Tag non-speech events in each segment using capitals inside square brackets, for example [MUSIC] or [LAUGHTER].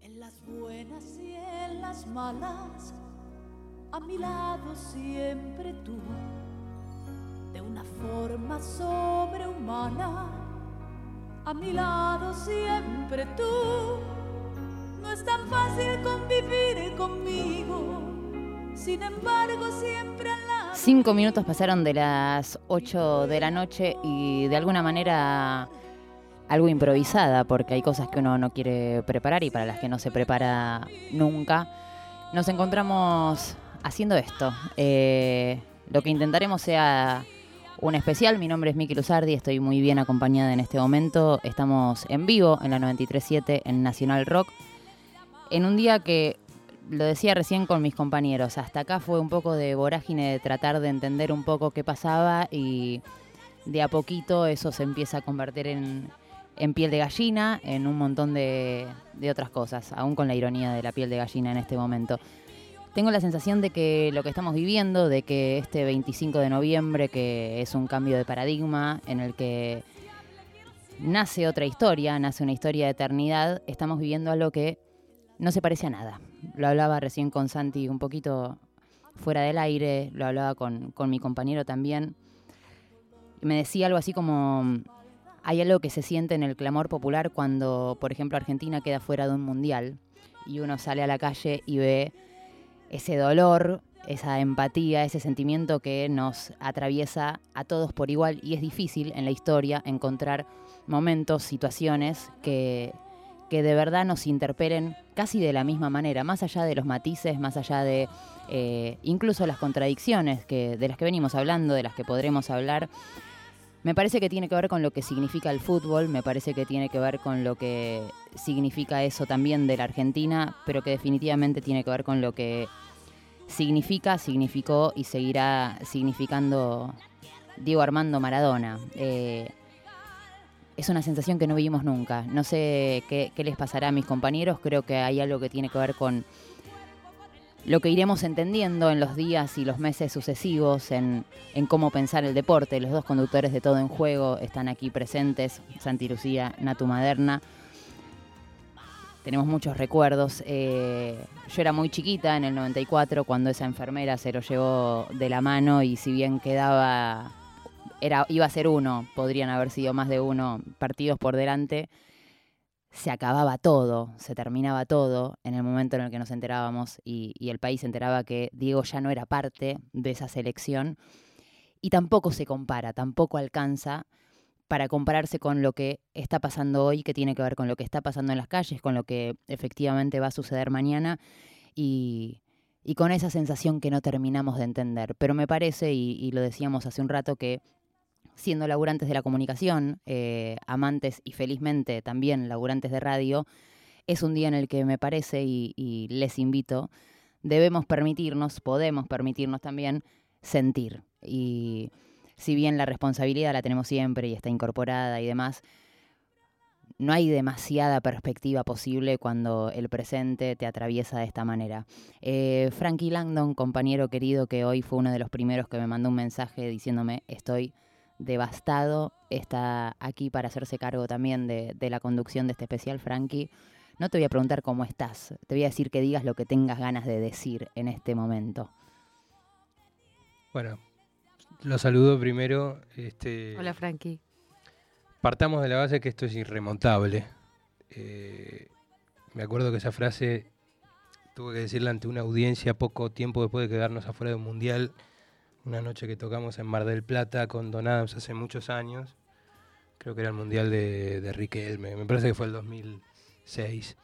En las buenas y en las malas, a mi lado siempre tú, de una forma sobrehumana, a mi lado siempre tú. No es tan fácil convivir conmigo, sin embargo siempre al lado. Cinco minutos pasaron de las 8 de la noche y de alguna manera algo improvisada, porque hay cosas que uno no quiere preparar y para las que no se prepara nunca. Nos encontramos haciendo esto. Eh, lo que intentaremos sea un especial. Mi nombre es Miki Luzardi, estoy muy bien acompañada en este momento. Estamos en vivo en la 93.7 en Nacional Rock. En un día que lo decía recién con mis compañeros, hasta acá fue un poco de vorágine de tratar de entender un poco qué pasaba y de a poquito eso se empieza a convertir en, en piel de gallina, en un montón de, otras cosas, aún con la ironía de la piel de gallina en este momento. Tengo la sensación de que lo que estamos viviendo, de que este 25 de noviembre, que es un cambio de paradigma en el que nace otra historia, nace una historia de eternidad, estamos viviendo algo que no se parece a nada. Lo hablaba recién con Santi un poquito fuera del aire, lo hablaba con, con mi compañero también. Me decía algo así como, hay algo que se siente en el clamor popular cuando, por ejemplo, Argentina queda fuera de un mundial y uno sale a la calle y ve ese dolor, esa empatía, ese sentimiento que nos atraviesa a todos por igual y es difícil en la historia encontrar momentos, situaciones que, que de verdad nos interpelen casi de la misma manera, más allá de los matices, más allá de eh, incluso las contradicciones que, de las que venimos hablando, de las que podremos hablar. Me parece que tiene que ver con lo que significa el fútbol, me parece que tiene que ver con lo que significa eso también de la Argentina, pero que definitivamente tiene que ver con lo que significa, significó y seguirá significando Diego Armando Maradona. Eh, es una sensación que no vivimos nunca. No sé qué, les pasará a mis compañeros, creo que hay algo que tiene que ver con lo que iremos entendiendo en los días y los meses sucesivos, en, en cómo pensar el deporte. Los dos conductores de Todo en Juego están aquí presentes, Santi Lucía, Natu Maderna. Tenemos muchos recuerdos. Eh, yo era muy chiquita en el 94 cuando esa enfermera se lo llevó de la mano y si bien quedaba era, iba a ser uno, podrían haber sido más de uno partidos por delante, se acababa todo, se terminaba todo en el momento en el que nos enterábamos y, el país se enteraba que Diego ya no era parte de esa selección y tampoco se compara, tampoco alcanza para compararse con lo que está pasando hoy, que tiene que ver con lo que está pasando en las calles, con lo que efectivamente va a suceder mañana y, y con esa sensación que no terminamos de entender. Pero me parece, y lo decíamos hace un rato, que siendo laburantes de la comunicación, eh, amantes y felizmente también laburantes de radio, es un día en el que me parece, y, les invito, debemos permitirnos, podemos permitirnos también sentir. Y si bien la responsabilidad la tenemos siempre y está incorporada y demás, no hay demasiada perspectiva posible cuando el presente te atraviesa de esta manera. Eh, Frankie Langdon, compañero querido que hoy fue uno de los primeros que me mandó un mensaje diciéndome estoy devastado, está aquí para hacerse cargo también de, de, la conducción de este especial, Frankie. No te voy a preguntar cómo estás, te voy a decir que digas lo que tengas ganas de decir en este momento. Bueno, lo saludo primero. Este, Hola, Frankie. Partamos de la base que esto es irremontable. Eh, me acuerdo que esa frase tuve que decirla ante una audiencia poco tiempo después de quedarnos afuera de un mundial una noche que tocamos en Mar del Plata con Donados hace muchos años. creo que era el Mundial de, de Riquelme, me parece que fue el 2006.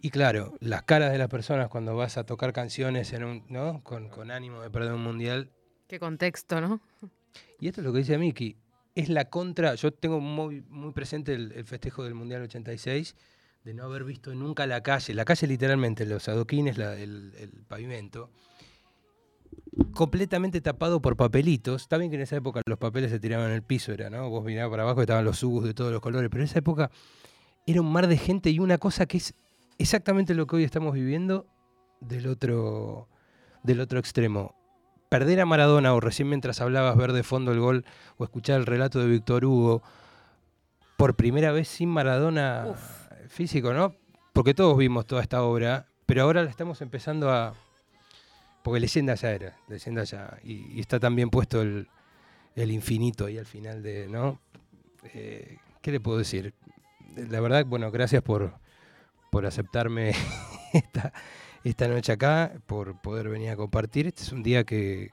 Y claro, las caras de las personas cuando vas a tocar canciones en un, ¿no? con, con ánimo de perder un mundial. Qué contexto, ¿no? Y esto es lo que dice Miki. Es la contra. Yo tengo muy, muy presente el, el festejo del Mundial 86, de no haber visto nunca la calle. La calle, literalmente, los adoquines, la- el, el pavimento, completamente tapado por papelitos. Está bien que en esa época los papeles se tiraban en el piso, era, ¿no? Vos mirabas para abajo y estaban los subos de todos los colores, pero en esa época era un mar de gente y una cosa que es exactamente lo que hoy estamos viviendo del otro, del otro extremo. Perder a Maradona, o recién mientras hablabas ver de fondo el gol, o escuchar el relato de Víctor Hugo, por primera vez sin Maradona físico, ¿no? Porque todos vimos toda esta obra, pero ahora la estamos empezando a... Porque leyenda ya era, leyenda ya. Y, y está también puesto el, infinito ahí al final de, ¿no? Eh, ¿Qué le puedo decir? La verdad, bueno, gracias por, por aceptarme [LAUGHS] esta, esta noche acá, por poder venir a compartir. Este es un día que,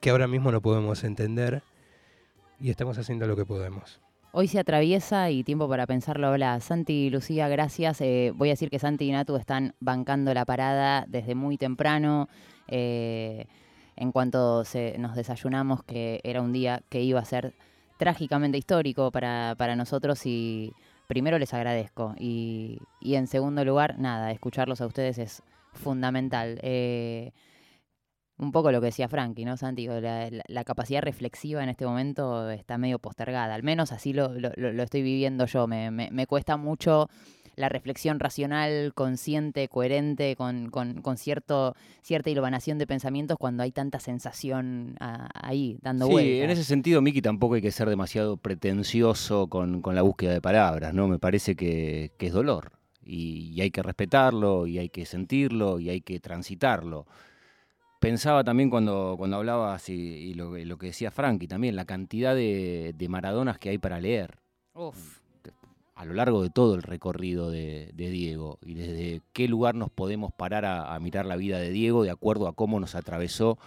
que ahora mismo no podemos entender y estamos haciendo lo que podemos. Hoy se atraviesa y tiempo para pensarlo habla. Santi y Lucía, gracias. Eh, voy a decir que Santi y Natu están bancando la parada desde muy temprano. Eh, en cuanto se- nos desayunamos, que era un día que iba a ser trágicamente histórico para, para nosotros y primero les agradezco. Y, y en segundo lugar, nada, escucharlos a ustedes es fundamental. Eh, un poco lo que decía Frankie, ¿no, Santi? La, capacidad reflexiva en este momento está medio postergada, al menos así lo, lo- estoy viviendo yo. Me- me cuesta mucho la reflexión racional, consciente, coherente, con, con- con cierto, cierta hilvanación de pensamientos cuando hay tanta sensación ah, ahí, dando Sí, en ese sentido, Miki, tampoco hay que ser demasiado pretencioso con, con la búsqueda de palabras, ¿no? Me parece que, que es dolor y, y hay que respetarlo y hay que sentirlo y hay que transitarlo. Pensaba también cuando, cuando hablabas y, y lo, lo que decía Frankie también, la cantidad de, de Maradonas que hay para leer Uf. A lo largo de todo el recorrido de, Diego y desde qué lugar nos podemos parar a mirar la vida de Diego de acuerdo a cómo nos atravesó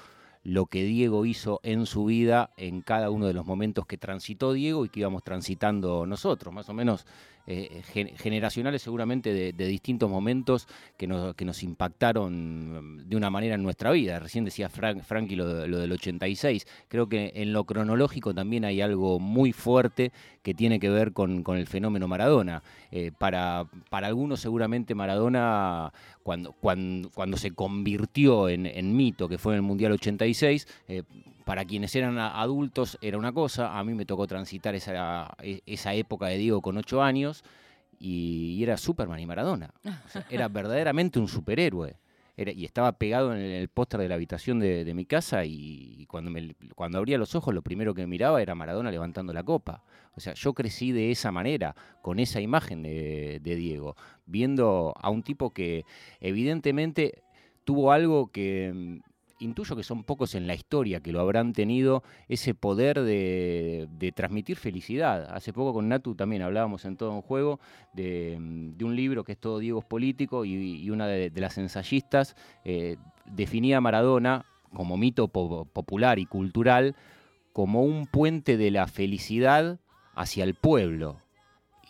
lo que Diego hizo en su vida en cada uno de los momentos que transitó Diego y que íbamos transitando nosotros, más o menos eh, gen- generacionales seguramente de, distintos momentos que nos, que nos impactaron mm, de una manera en nuestra vida. Recién decía Frank, Frankie lo, de- lo del 86, creo que en lo cronológico también hay algo muy fuerte que tiene que ver con, con el fenómeno Maradona. Eh, para, para algunos seguramente Maradona, cuando, cuando, cuando se convirtió en, mito, que fue en el Mundial 86, eh, para quienes eran adultos era una cosa, a mí me tocó transitar esa, e- esa época de Diego con ocho años y, y era Superman y Maradona. O sea, [LAUGHS] era verdaderamente un superhéroe. Era- y estaba pegado en el, el póster de la habitación de, de mi casa y, y cuando, me, cuando abría los ojos lo primero que miraba era Maradona levantando la copa. O sea, yo crecí de esa manera, con esa imagen de, de Diego, viendo a un tipo que evidentemente tuvo algo que mm, intuyo que son pocos en la historia que lo habrán tenido, ese poder de, de transmitir felicidad. Hace poco con Natu también hablábamos en todo un juego de, mm, de un libro que es Todo Diego es político y, y una de, de las ensayistas eh, definía a Maradona como mito po- popular y cultural como un puente de la felicidad hacia el pueblo.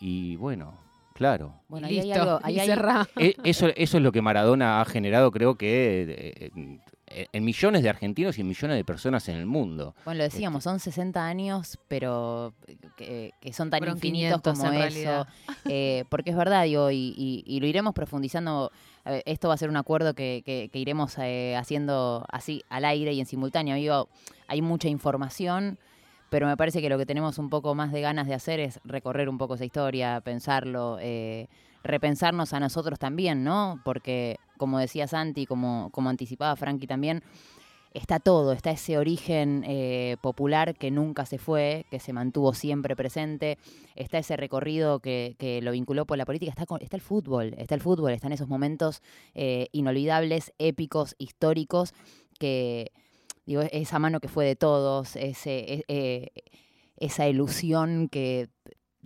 Y bueno, claro, Bueno, Y ahí hay listo, algo, ahí y hay- cerrá. e- Eso, eso es lo que Maradona ha generado, creo que eh, en, en millones de argentinos y en millones de personas en el mundo. Bueno, lo decíamos, son 60 años, pero que, que son tan Fueron infinitos 500 como eso. [LAUGHS] Eh, porque es verdad, digo, y, y- y lo iremos profundizando. eh, esto va a ser un acuerdo que, que- que iremos eh, haciendo así al aire y en simultáneo. Digo, hay mucha información, pero me parece que lo que tenemos un poco más de ganas de hacer es recorrer un poco esa historia, pensarlo, eh, repensarnos a nosotros también, ¿no? Porque, como decía Santi, como, como anticipaba Frankie también, está todo, está ese origen eh, popular que nunca se fue, que se mantuvo siempre presente, está ese recorrido que, que lo vinculó por la política, está, está el fútbol, está el fútbol, están esos momentos eh, inolvidables, épicos, históricos, que, digo, esa mano que fue de todos, ese, e- eh, esa ilusión que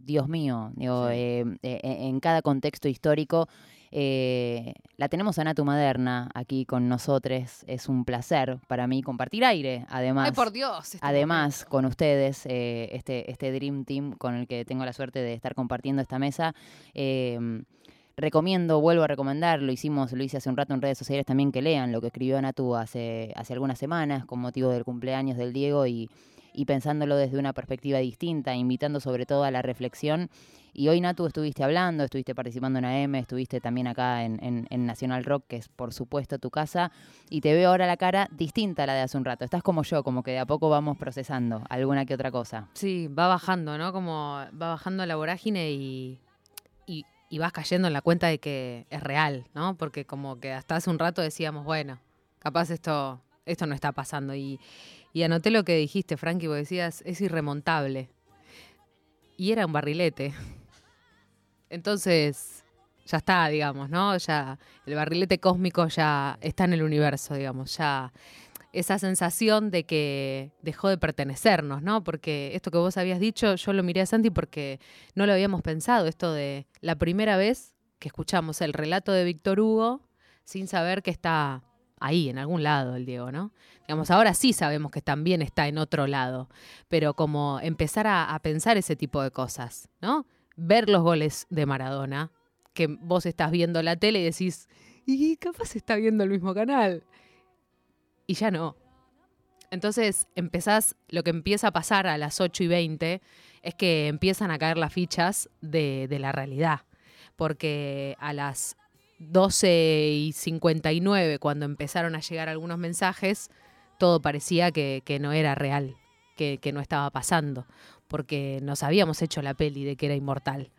Dios mío, digo, eh, eh, en cada contexto histórico. eh, la tenemos a Natu Maderna aquí con nosotros. Es un placer para mí compartir aire, además. Ay, por Dios. este Además, momento. con ustedes, eh, este, este Dream Team con el que tengo la suerte de estar compartiendo esta mesa, eh, recomiendo, vuelvo a recomendar, lo hicimos, lo hice hace un rato en redes sociales también, que lean lo que escribió Natu hace, hace algunas semanas con motivo del cumpleaños del Diego y, y pensándolo desde una perspectiva distinta, invitando sobre todo a la reflexión. Y hoy, Natu, estuviste hablando, estuviste participando en AM, estuviste también acá en, en- en Nacional Rock, que es por supuesto tu casa, y te veo ahora la cara distinta a la de hace un rato. Estás como yo, como que de a poco vamos procesando alguna que otra cosa. Sí, va bajando, ¿no? Como va bajando la vorágine y, y, y vas cayendo en la cuenta de que es real, ¿no? Porque como que hasta hace un rato decíamos, bueno, capaz esto, esto no está pasando. Y, y anoté lo que dijiste, Frankie, vos decías, es irremontable. Y era un barrilete. Entonces, ya está, digamos, ¿no? Ya el barrilete cósmico ya está en el universo, digamos, ya esa sensación de que dejó de pertenecernos, ¿no? Porque esto que vos habías dicho, yo lo miré a Santi porque no lo habíamos pensado, esto de la primera vez que escuchamos el relato de Víctor Hugo sin saber que está ahí, en algún lado, el Diego, ¿no? Digamos, ahora sí sabemos que también está en otro lado, pero como empezar a, pensar ese tipo de cosas, ¿no? Ver los goles de Maradona, que vos estás viendo la tele y decís, y capaz está viendo el mismo canal. Y ya no. Entonces empezás, lo que empieza a pasar a las 8 y 20 es que empiezan a caer las fichas de, de la realidad. Porque a las 12 y 59, cuando empezaron a llegar algunos mensajes, todo parecía que, no era real, que, no estaba pasando, porque nos habíamos hecho la peli de que era inmortal.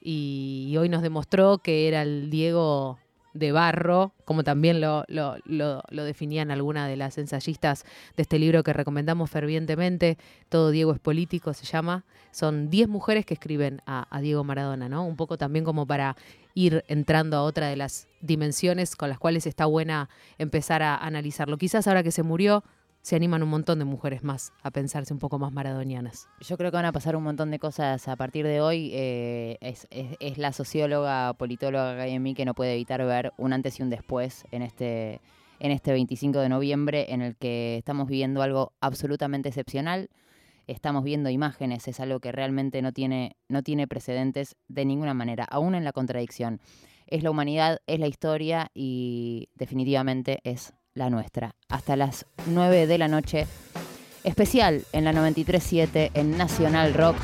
Y, hoy nos demostró que era el Diego de barro, como también lo, lo, lo- definían algunas de las ensayistas de este libro que recomendamos fervientemente, Todo Diego es político se llama. Son 10 mujeres que escriben a Diego Maradona, ¿no? Un poco también como para ir entrando a otra de las dimensiones con las cuales está buena empezar a analizarlo. Quizás ahora que se murió, se animan un montón de mujeres más a pensarse un poco más maradonianas. Yo creo que van a pasar un montón de cosas a partir de hoy. eh, es, la socióloga, politóloga que hay en mí que no puede evitar ver un antes y un después en este, en este 25 de noviembre en el que estamos viviendo algo absolutamente excepcional. Estamos viendo imágenes, es algo que realmente no tiene, no tiene precedentes de ninguna manera, aún en la contradicción. Es la humanidad, es la historia y definitivamente es la nuestra. Hasta las 9 de la noche especial en la 93.7 en Nacional Rock.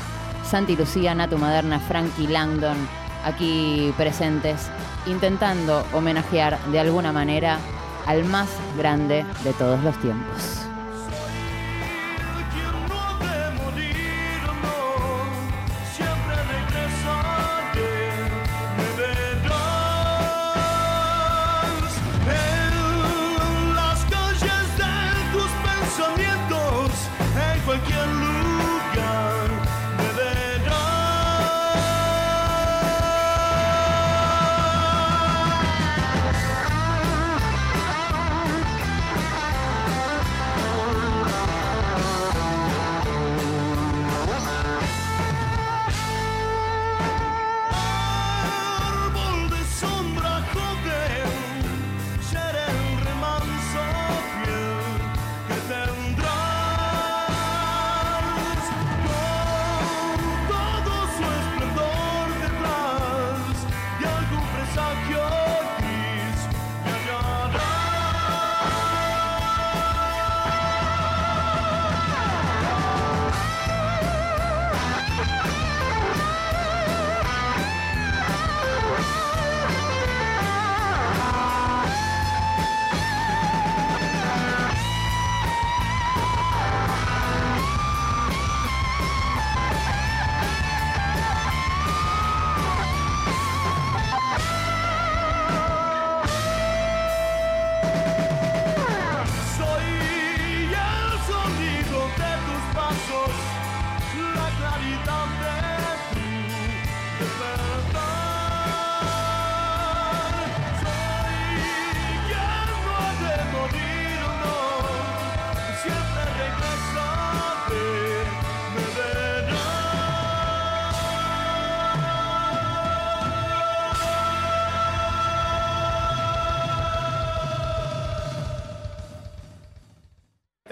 Santi Lucía, Natu Maderna, Frankie Langdon, aquí presentes, intentando homenajear de alguna manera al más grande de todos los tiempos. En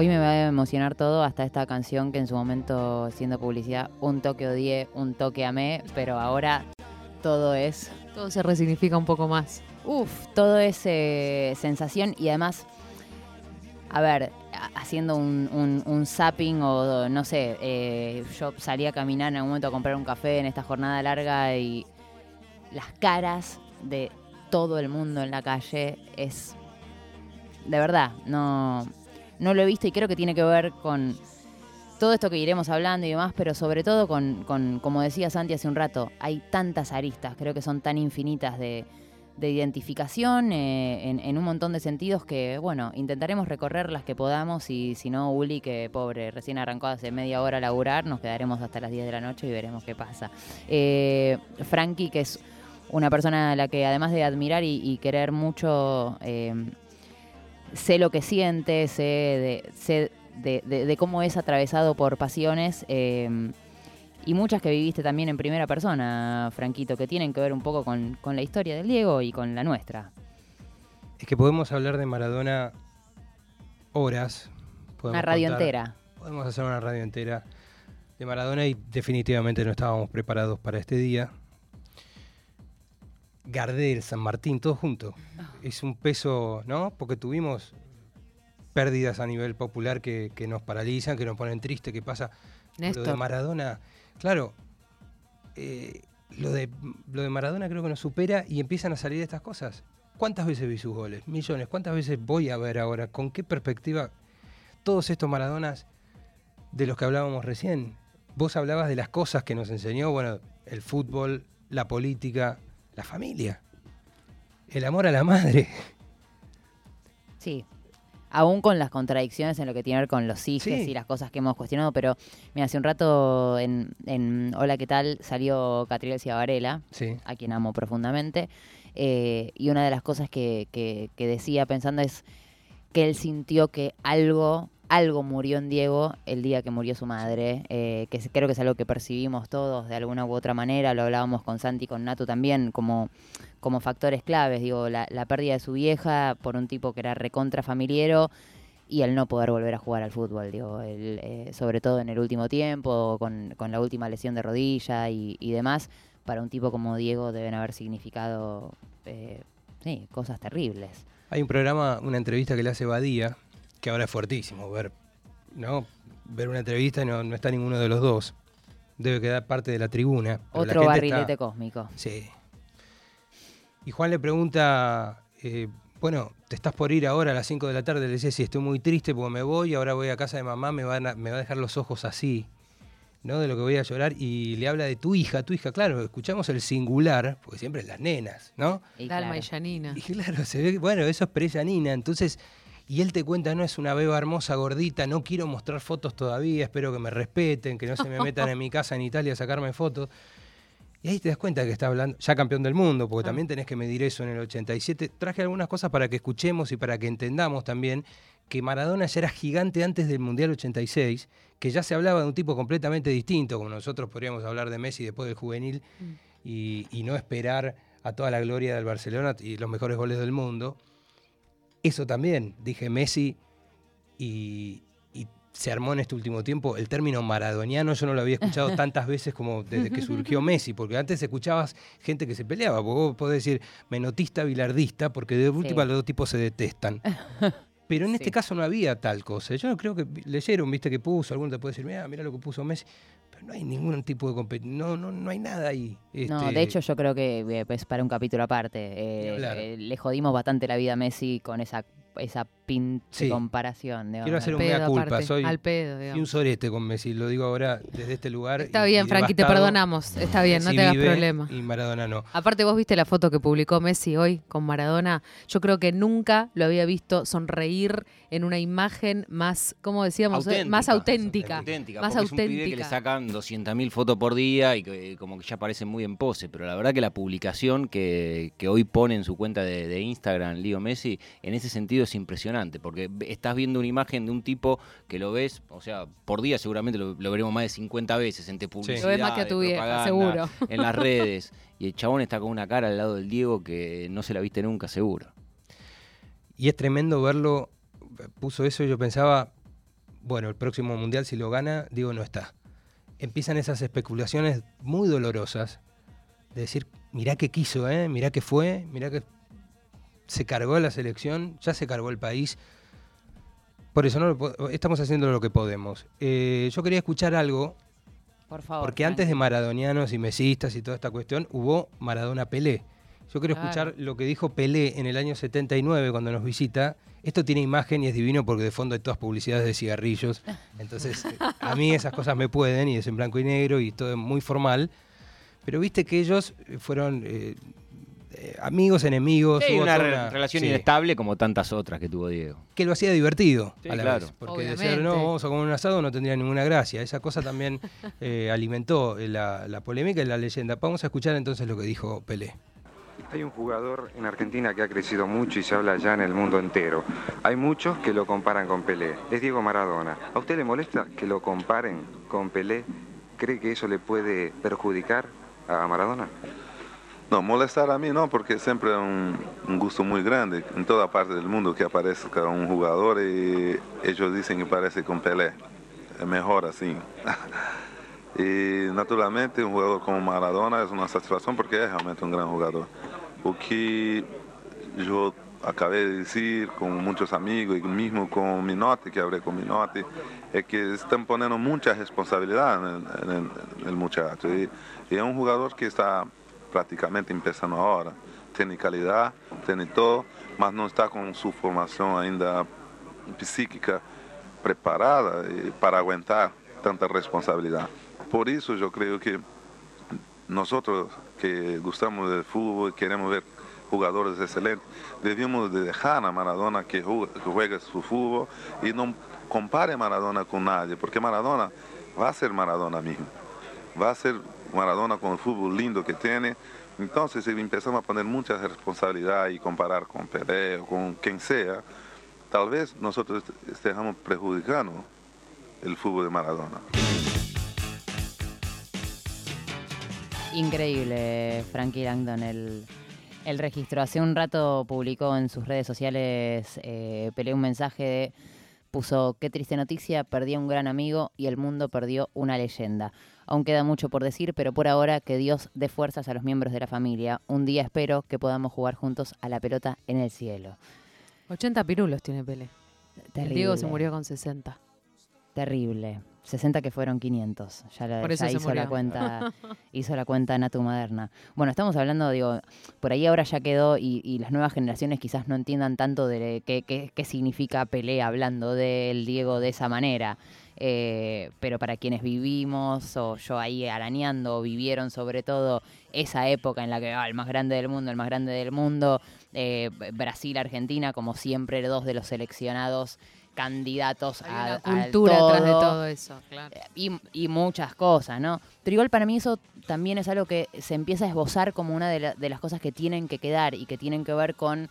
Hoy me va a emocionar todo hasta esta canción que en su momento, siendo publicidad, un toque odié, un toque amé, pero ahora todo es, Todo se resignifica un poco más. uff, todo es eh, sensación y además, a ver, haciendo un, un- un zapping o no sé, eh, yo salí a caminar en algún momento a comprar un café en esta jornada larga y las caras de todo el mundo en la calle es, de verdad, no, no lo he visto y creo que tiene que ver con todo esto que iremos hablando y demás, pero sobre todo con, con, como decía Santi hace un rato, hay tantas aristas, creo que son tan infinitas de, de identificación eh, en, un montón de sentidos que, bueno, intentaremos recorrer las que podamos y si no, Uli, que pobre, recién arrancó hace media hora a laburar, nos quedaremos hasta las 10 de la noche y veremos qué pasa. Eh, Frankie, que es una persona a la que además de admirar y, y querer mucho, eh, sé lo que siente, sé de, sé de, de- de cómo es atravesado por pasiones eh, y muchas que viviste también en primera persona, Franquito, que tienen que ver un poco con, con la historia del Diego y con la nuestra. Es que podemos hablar de Maradona horas. Una radio contar- entera. Podemos hacer una radio entera de Maradona y definitivamente no estábamos preparados para este día. Gardel, San Martín, todo junto. Es un peso, ¿no? Porque tuvimos pérdidas a nivel popular que, que nos paralizan, que nos ponen tristes, que pasa. Lo de. Maradona, claro, eh, lo, de, lo de Maradona creo que nos supera y empiezan a salir estas cosas. ¿Cuántas veces vi sus goles? Millones. ¿Cuántas veces voy a ver ahora? ¿Con qué perspectiva? Todos estos Maradonas de los que hablábamos recién. Vos hablabas de las cosas que nos enseñó, bueno, el fútbol, la política, la familia, el amor a la madre. Sí. Aún con las contradicciones en lo que tiene que ver con los hijos Sí. y las cosas que hemos cuestionado, pero mira, hace un rato en, en Hola, ¿qué tal? salió Catriel Ciavarela, Sí. a quien amo profundamente, eh, y una de las cosas que, que- que decía pensando es que él sintió que algo, algo murió en Diego el día que murió su madre, eh, que creo que es algo que percibimos todos de alguna u otra manera, lo hablábamos con Santi y con Natu también, como, como factores claves, digo, la, la pérdida de su vieja por un tipo que era recontra familiero y el no poder volver a jugar al fútbol, digo, el, eh, sobre todo en el último tiempo, con, con la última lesión de rodilla y, y demás, para un tipo como Diego deben haber significado eh, sí, cosas terribles. Hay un programa, una entrevista que le hace Badía, que ahora es fuertísimo ver, ¿no? Ver una entrevista y no, no está ninguno de los dos. Debe quedar parte de la tribuna. la Otro gente barrilete está- cósmico. Sí. Y Juan le pregunta, eh, bueno, te estás por ir ahora a las 5 de la tarde. Le dice, sí, estoy muy triste porque me voy, ahora voy a casa de mamá, me, van a- me va a dejar los ojos así, ¿no? De lo que voy a llorar. Y le habla de tu hija, tu hija, claro, escuchamos el singular, porque siempre es las nenas, ¿no? Y Dalma claro. y Janina. Y claro, se ve que, bueno, eso es Perella Nina. Entonces, y él te cuenta, no es una beba hermosa, gordita, no quiero mostrar fotos todavía, espero que me respeten, que no se me metan en mi casa en Italia a sacarme fotos. Y ahí te das cuenta que está hablando, ya campeón del mundo, porque también tenés que medir eso en el 87. Traje algunas cosas para que escuchemos y para que entendamos también que Maradona ya era gigante antes del Mundial 86, que ya se hablaba de un tipo completamente distinto, como nosotros podríamos hablar de Messi después del juvenil, y, y no esperar a toda la gloria del Barcelona y los mejores goles del mundo. Eso también, dije Messi, y, y se armó en este último tiempo el término maradoniano, yo no lo había escuchado [LAUGHS] tantas veces como desde que surgió Messi, porque antes escuchabas gente que se peleaba, porque vos podés decir menotista, bilardista, porque de última los dos tipos se detestan. [LAUGHS] Pero en este caso no había tal cosa. Yo no creo que leyeron, viste que puso, alguno te puede decir, mira, mira lo que puso Messi, no hay ningún tipo de competición, no, no, no hay nada ahí. No, Este, de hecho yo creo que eh, es para un capítulo aparte. Eh, eh, le jodimos bastante la vida a Messi con esa esa pin Sí. de comparación. digamos. Quiero hacer un mea pedo, culpa. aparte, Soy, al pedo, un sorete con Messi. Lo digo ahora desde este lugar. Está y- bien, y Frankie, te perdonamos. Está bien, no te hagas problema. Y Maradona no. Aparte, vos viste la foto que publicó Messi hoy con Maradona. Yo creo que nunca lo había visto sonreír en una imagen más, ¿cómo decíamos? eh? Más auténtica. Auténtica, Más porque es un pibe que le auténtica. sacan 200.000 fotos por día y que eh, como que ya aparecen muy en pose. Pero la verdad que la publicación que, que hoy pone en su cuenta de, de Instagram, Leo Messi, en ese sentido es impresionante. Porque estás viendo una imagen de un tipo que lo ves, o sea, por día seguramente lo, lo veremos más de 50 veces entre publicidad, Lo ves más que a tu vieja, seguro. en las [LAUGHS] redes. Y el chabón está con una cara al lado del Diego que no se la viste nunca, seguro. Y es tremendo verlo. Puso eso y yo pensaba, bueno, el próximo mundial si lo gana, digo, no está. Empiezan esas especulaciones muy dolorosas de decir, mirá que quiso, ¿eh? mirá que fue, mirá que se cargó la selección, ya se cargó el país. Por eso no estamos haciendo lo que podemos. Eh, yo quería escuchar algo, Por favor. porque antes de maradonianos y mesistas y toda esta cuestión, hubo Maradona Pelé. Yo quiero Claro. escuchar lo que dijo Pelé en el año 79 cuando nos visita. Esto tiene imagen y es divino porque de fondo hay todas publicidades de cigarrillos. [LAUGHS] Entonces, eh, a mí esas cosas me pueden y es en blanco y negro y todo muy formal. Pero viste que ellos fueron eh, eh, amigos, enemigos. Sí, hubo una relación sí, inestable como tantas otras que tuvo Diego. Que lo hacía divertido Sí, a la claro. vez. Porque decir, no, vamos a comer un asado no tendría ninguna gracia. Esa cosa también [LAUGHS] eh, alimentó eh, la, la polémica y la leyenda. Vamos a escuchar entonces lo que dijo Pelé. Hay un jugador en Argentina que ha crecido mucho y se habla ya en el mundo entero. Hay muchos que lo comparan con Pelé. Es Diego Maradona. ¿A usted le molesta que lo comparen con Pelé? ¿Cree que eso le puede perjudicar a Maradona? No, molestar a mí no, porque siempre es un, gusto muy grande en toda parte del mundo que aparezca un jugador y ellos dicen que parece con Pelé. Es mejor así. [LAUGHS] y naturalmente un jugador como Maradona es una satisfacción porque es realmente un gran jugador. O que yo acabé de decir con muchos amigos y mismo con Minotti, que hablé con Minotti, es que están poniendo mucha responsabilidad en el muchacho. Y, y es un jugador que está prácticamente empezando ahora. Tiene calidad, tiene todo, mas no está con su formación ainda psíquica preparada eh, para aguantar tanta responsabilidad. Por eso yo creo que nosotros que gustamos del fútbol y queremos ver jugadores excelentes, debemos de dejar a Maradona que juegue su fútbol y no compare Maradona con nadie, porque Maradona va a ser Maradona mismo, va a ser Maradona con el fútbol lindo que tiene. Entonces, empezamos a poner mucha responsabilidad y comparar con Pelé o con quien sea, tal vez nosotros est- estemos perjudicando el fútbol de Maradona. Increíble, Frankie Langdon, el, el registro. Hace un rato publicó en sus redes sociales, eh, un mensaje de, puso, qué triste noticia, perdí a un gran amigo y el mundo perdió una leyenda. Aún queda mucho por decir, pero por ahora que Dios dé fuerzas a los miembros de la familia. Un día espero que podamos jugar juntos a la pelota en el cielo. 80 pirulos tiene Pelé. El Terrible. Diego se murió con 60. Terrible. 60 que fueron 500. Ya, la, Por eso ya se hizo la cuenta, [LAUGHS] hizo la cuenta Natu Moderna. Bueno, estamos hablando, digo, por ahí ahora ya quedó y, y las nuevas generaciones quizás no entiendan tanto de qué, qué- qué significa Pelé hablando del Diego de esa manera. Eh, pero para quienes vivimos, o yo ahí arañando, vivieron sobre todo esa época en la que ah, el más grande del mundo, el más grande del mundo, eh, Brasil, Argentina, como siempre, dos de los seleccionados candidatos Hay a, una cultura atrás de todo todo eso, claro. y, y muchas cosas, ¿no? Pero igual para mí eso también es algo que se empieza a esbozar como una de, la- de las cosas que tienen que quedar y que tienen que ver con,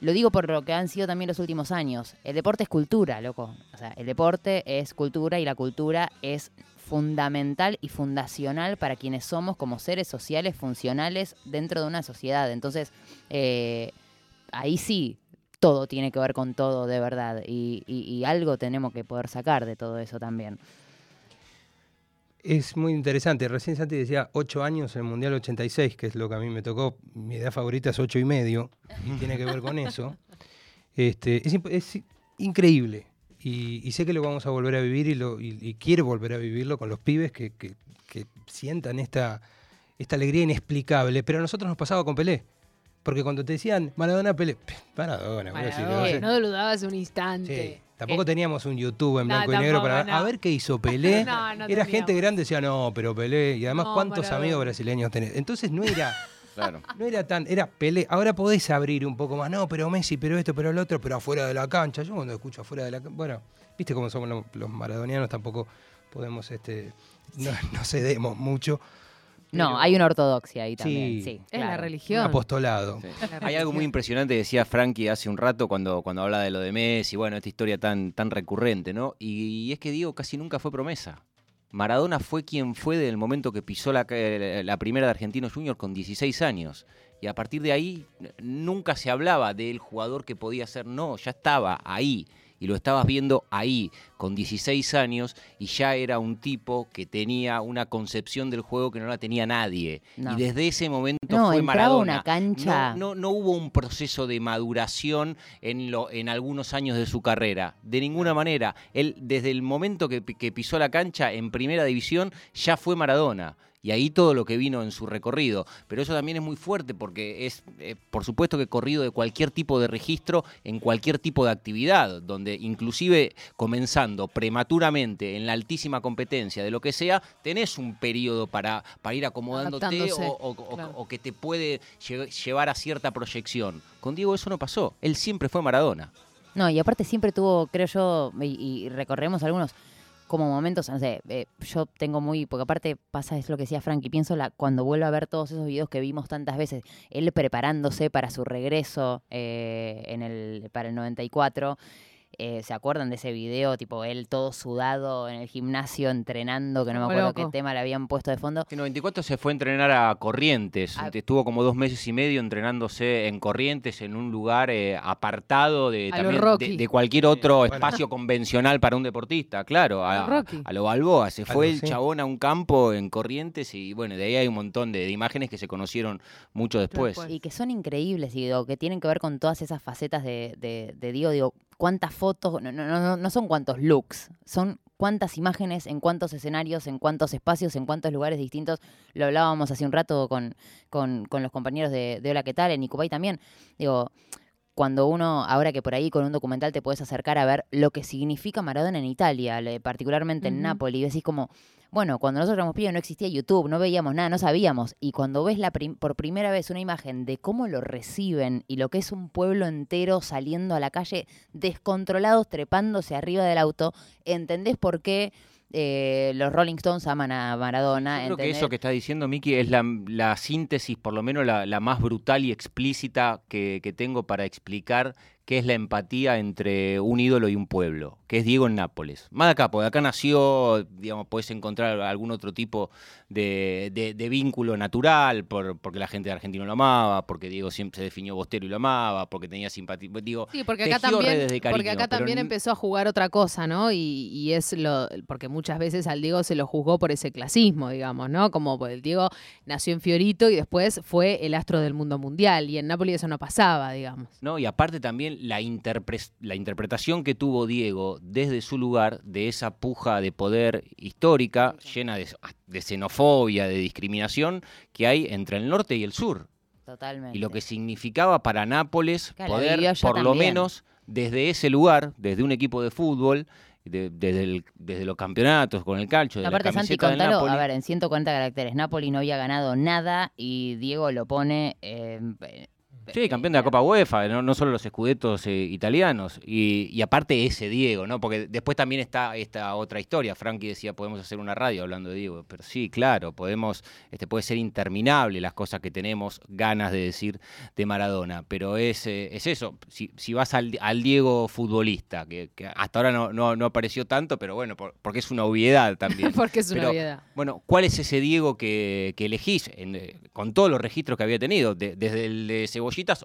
lo digo por lo que han sido también los últimos años, el deporte es cultura, loco. O sea, el deporte es cultura y la cultura es fundamental y fundacional para quienes somos como seres sociales funcionales dentro de una sociedad. Entonces, eh, ahí sí, todo tiene que ver con todo de verdad y, y- y algo tenemos que poder sacar de todo eso también. Es muy interesante. Recién Santi decía 8 años en el Mundial 86, que es lo que a mí me tocó. Mi edad favorita es ocho y medio y tiene que ver con eso. Este, es, increíble. Y, y sé que lo vamos a volver a vivir y, lo, y, y quiero volver a vivirlo con los pibes que, que- que sientan esta, esta alegría inexplicable. Pero a nosotros nos pasaba con Pelé. Porque cuando te decían Maradona Pelé, [LAUGHS] Maradona, vos decís, Maradona, no sé. no lo dudabas un instante. Sí. Tampoco teníamos un YouTube en No, blanco y negro para a no. ver qué hizo Pelé. [LAUGHS] No, no era gente grande decía, no, pero Pelé. Y además, No, ¿cuántos Maradona. amigos brasileños tenés? Entonces no era, [LAUGHS] Claro. no era tan, era Pelé. Ahora podés abrir un poco más, no, pero Messi, pero esto, pero el otro, pero afuera de la cancha. Yo cuando escucho afuera de la cancha, bueno, viste cómo somos los, los maradonianos, tampoco podemos, este, no, no cedemos mucho. No, hay una ortodoxia ahí también. Sí. Sí, Es la un religión. apostolado. Sí. Hay algo muy impresionante, decía Frankie hace un rato cuando, cuando habla de lo de Messi, bueno, esta historia tan, tan recurrente, ¿no? Y, es que Diego casi nunca fue promesa. Maradona fue quien fue desde el momento que pisó la, ca- la primera de Argentinos Juniors con 16 años. Y a partir de ahí nunca se hablaba del jugador que podía ser, no, ya estaba ahí. Y lo estabas viendo ahí, con 16 años, y ya era un tipo que tenía una concepción del juego que no la tenía nadie. No. Y desde ese momento No, fue Maradona. una cancha. No, no, hubo un proceso de maduración en, lo, en algunos años de su carrera. De ninguna manera. Él, desde el momento que pisó la cancha en primera división, ya fue Maradona. Y ahí todo lo que vino en su recorrido. Pero eso también es muy fuerte porque es, eh, por supuesto que corrido de cualquier tipo de registro en cualquier tipo de actividad, donde inclusive comenzando prematuramente en la altísima competencia de lo que sea, tenés un periodo para, para ir acomodándote o, o- o- claro. o que te puede lle- llevar a cierta proyección. Con Diego eso no pasó. Él siempre fue Maradona. No, y aparte siempre tuvo, creo yo, y, y recorremos algunos como momentos, no sé, eh, yo tengo muy, porque aparte pasa es lo que decía Frankie, pienso la, cuando vuelvo a ver todos esos videos que vimos tantas veces, él preparándose para su regreso eh, en el, para el 94. Eh, ¿Se acuerdan de ese video? Tipo, él todo sudado en el gimnasio entrenando, que no me acuerdo loco. qué tema le habían puesto de fondo. En 94 se fue a entrenar a Corrientes. Ah. Estuvo como dos meses y medio entrenándose en Corrientes, en un lugar eh, apartado de, también de, de cualquier otro Bueno. espacio convencional para un deportista, claro. A A, lo Rocky. a lo Balboa. Se fue Algo el chabón a un campo en Corrientes y bueno, de ahí hay un montón de, de imágenes que se conocieron mucho después. después. Y que son increíbles, y digo, que tienen que ver con todas esas facetas de, de, de Diego. Digo, cuántas fotos, no, no, no, son cuántos looks, son cuántas imágenes, en cuántos escenarios, en cuántos espacios, en cuántos lugares distintos. Lo hablábamos hace un rato con, con, con los compañeros de, de Hola, ¿qué tal? En Icubay también. Digo, cuando uno, ahora que por ahí con un documental te puedes acercar a ver lo que significa Maradona en Italia, particularmente en. Nápoles, y decís como, bueno, cuando nosotros éramos pibes no existía YouTube, no veíamos nada, no sabíamos. Y cuando ves la prim- por primera vez una imagen de cómo lo reciben y lo que es un pueblo entero saliendo a la calle, descontrolados, trepándose arriba del auto, entendés por qué eh, los Rolling Stones aman a Maradona. Yo creo que ¿entendés? eso que está diciendo Miki es la, la síntesis, por lo menos la, la más brutal y explícita que, que tengo para explicar qué es la empatía entre un ídolo y un pueblo, que es Diego en Nápoles. Más de acá, porque acá nació, digamos, puedes encontrar algún otro tipo de, de- de vínculo natural, por- porque la gente de Argentina lo amaba, porque Diego siempre se definió bostero y lo amaba, porque tenía simpatía. Digo, Sí, porque acá también, de porque cariño, acá también empezó a jugar otra cosa, ¿no? Y, y es lo, porque muchas veces al Diego se lo juzgó por ese clasismo, digamos, ¿no? Como pues, el Diego nació en Fiorito y después fue el astro del mundo mundial y en Nápoles eso no pasaba, digamos. ¿no? Y aparte también la, interpre- la interpretación que tuvo Diego desde su lugar de esa puja de poder histórica, llena de, de xenofobia, de discriminación que hay entre el norte y el sur. Totalmente. Y lo que significaba para Nápoles Claro, la poder, por lo menos, desde ese lugar, desde un equipo de fútbol, de- desde, el- desde los campeonatos con el calcho, de la Aparte, Santi, camiseta del contalo, a ver, en 140 caracteres, Napoli no había ganado nada y Diego lo pone... eh, Sí, campeón de la Copa UEFA, no, no solo los escudetos eh, italianos. Y, y aparte ese Diego, ¿no? Porque después también está esta otra historia. Frankie decía, podemos hacer una radio hablando de Diego. Pero sí, claro, podemos, este, puede ser interminable las cosas que tenemos ganas de decir de Maradona. Pero es, eh, es eso. Si, si vas al, al Diego futbolista, que, que hasta ahora no, no, no apareció tanto, pero bueno, por- porque es una obviedad también. [LAUGHS] porque es una Pero, obviedad. Bueno, ¿cuál es ese Diego que, que elegís en, eh, con todos los registros que había tenido? De- desde el de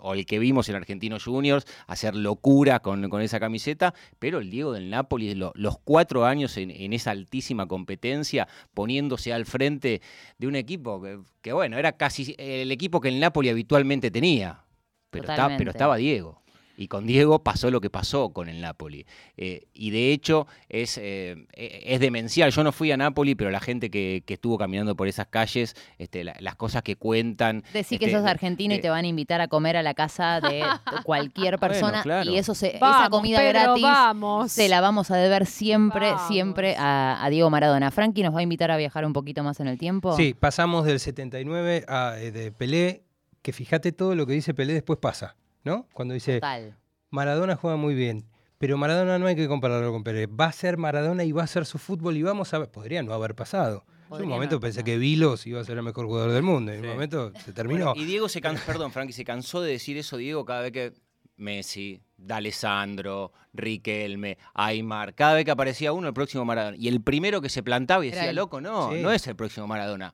O el que vimos en Argentinos Juniors, hacer locura con, con esa camiseta, pero el Diego del Napoli, lo- los cuatro años en, en esa altísima competencia, poniéndose al frente de un equipo que, que, bueno, era casi el equipo que el Napoli habitualmente tenía. Pero, está- pero estaba Diego. Y con Diego pasó lo que pasó con el Napoli. Eh, y de hecho es, eh, eh, es demencial. Yo no fui a Napoli, pero la gente que, que estuvo caminando por esas calles, este, la- las cosas que cuentan. Decí que este, sos argentino y eh, te van a invitar a comer a la casa de [LAUGHS] cualquier Bueno, persona claro. y eso se, esa comida Pedro, gratis vamos. se la vamos a deber siempre, Vamos. siempre a, a Diego Maradona. Frankie nos va a invitar a viajar un poquito más en el tiempo. Sí, pasamos del 79 a, eh, de Pelé, que fíjate todo lo que dice Pelé después pasa, ¿no? Cuando dice, Total. Maradona juega muy bien, pero Maradona no hay que compararlo con Pelé. Va a ser Maradona y va a ser su fútbol y vamos a ver, podría no haber pasado. Yo en un momento pensé que Vilos iba a ser el mejor jugador del mundo. y En Sí. un momento se terminó. Bueno, y Diego se cansó, perdón, Frankie, se cansó de decir eso, Diego, cada vez que Messi, D'Alessandro, Riquelme, Aymar, cada vez que aparecía uno, el próximo Maradona. Y el primero que se plantaba y decía, loco, no, Sí. no es el próximo Maradona,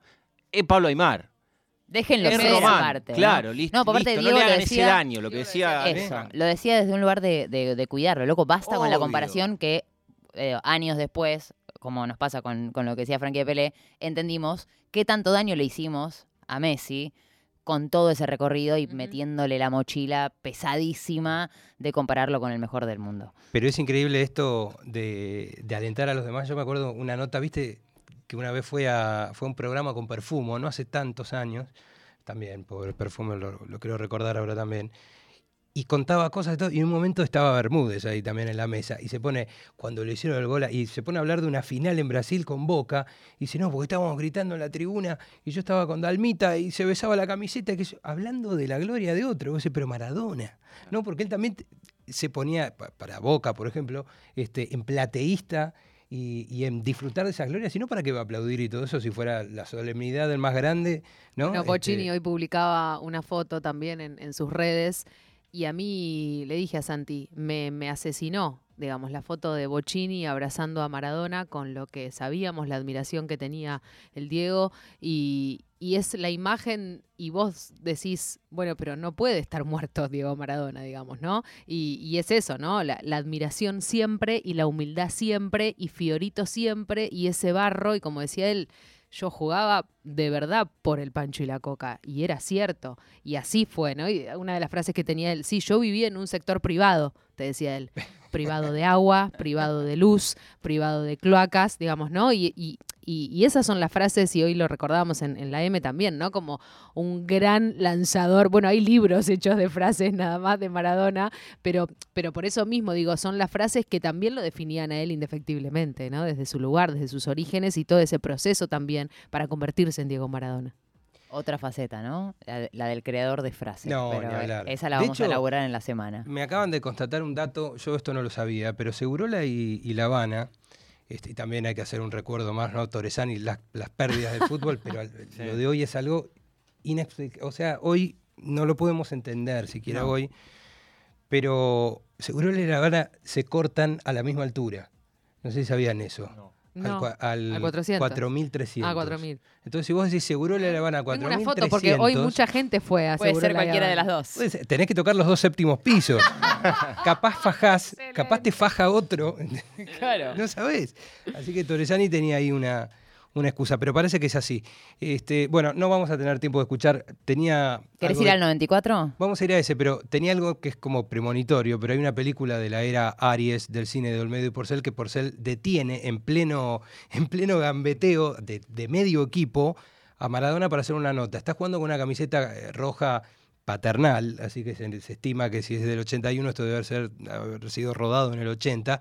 es Pablo Aymar. Déjenlo ser aparte. claro, listo. No, por parte listo, Diego no le lo hagan decía- ese daño, lo que decía. Eso, lo decía desde un lugar de, de- de cuidarlo. Loco, basta con la comparación que eh, años después, como nos pasa con, con lo que decía Frankie de Pelé, entendimos qué tanto daño le hicimos a Messi con todo ese recorrido y metiéndole la mochila pesadísima de compararlo con el mejor del mundo. Pero es increíble esto de, de alentar a los demás. Yo me acuerdo una nota, viste, que una vez fue a, fue un programa con Perfumo, no hace tantos años, también, por el perfume lo, lo quiero recordar ahora también, y contaba cosas de todo, y en un momento estaba Bermúdez ahí también en la mesa, y se pone, cuando le hicieron el gol, y se pone a hablar de una final en Brasil con Boca, y dice, no, porque estábamos gritando en la tribuna, y yo estaba con Dalmita, y se besaba la camiseta, que yo- hablando de la gloria de otro, decís, pero Maradona, ¿no? Porque él también se ponía, pa- para Boca, por ejemplo, este, en plateísta, y, y en disfrutar de esas glorias, sino para que va a aplaudir y todo eso, si fuera la solemnidad del más grande, ¿no? Bueno, Bocini Este, hoy publicaba una foto también en, en sus redes y a mí le dije a Santi, me, me asesinó, digamos, la foto de Bocini abrazando a Maradona con lo que sabíamos, la admiración que tenía el Diego y, es la imagen y vos decís, bueno, pero no puede estar [LAUGHS] muerto Diego Maradona, digamos, ¿no? Y, y es eso, ¿no? La, la admiración siempre y la humildad siempre y Fiorito siempre y ese barro y como decía él, yo jugaba de verdad por el pancho y la coca. Y era cierto. Y así fue, ¿no? Y una de las frases que tenía él, sí, yo vivía en un sector privado, te decía él. Privado de agua, privado de luz, privado de cloacas, digamos, ¿no? Y, y- y- esas son las frases, y hoy lo recordábamos en, en la M también, ¿no? Como un gran lanzador. Bueno, hay libros hechos de frases nada más de Maradona, pero, pero por eso mismo, digo, son las frases que también lo definían a él indefectiblemente, ¿no? Desde su lugar, desde sus orígenes y todo ese proceso también para convertirse en Diego Maradona. Otra faceta, ¿no? La, la del creador de frases. No, pero ni hablar. esa la De vamos a elaborar en la semana. Me acaban de constatar un dato, yo esto no lo sabía, pero Segurola y, y La Habana, este, y también hay que hacer un recuerdo más, ¿no? Torresani, las, las pérdidas del fútbol, [LAUGHS] pero lo de hoy es algo inexplicable. O sea, hoy no lo podemos entender, siquiera No. hoy, pero Segurola y La Habana se cortan a la misma altura. No sé si sabían eso. Al, No, cua- al al 400. 4300. Ah, 4000. Entonces, si vos decís Segurola y La Habana Tengo 4300. una foto porque hoy mucha gente fue a Puede ser cualquiera de las dos. Tenés que tocar los dos séptimos pisos. [LAUGHS] capaz fajás, capaz te faja otro. Claro. [LAUGHS] no sabés. Así que Torresani tenía ahí una, una excusa, pero parece que es así. Este, bueno, no vamos a tener tiempo de escuchar. Tenía. ¿Querés ir de- al 94? Vamos a ir a ese, pero tenía algo que es como premonitorio, pero hay una película de la era Aries del cine de Olmedo y Porcel que Porcel detiene en pleno, en pleno gambeteo de, de medio equipo a Maradona para hacer una nota. Está jugando con una camiseta eh, roja paternal, así que se, se estima que si es del 81 esto debe ser- haber sido rodado en el 80,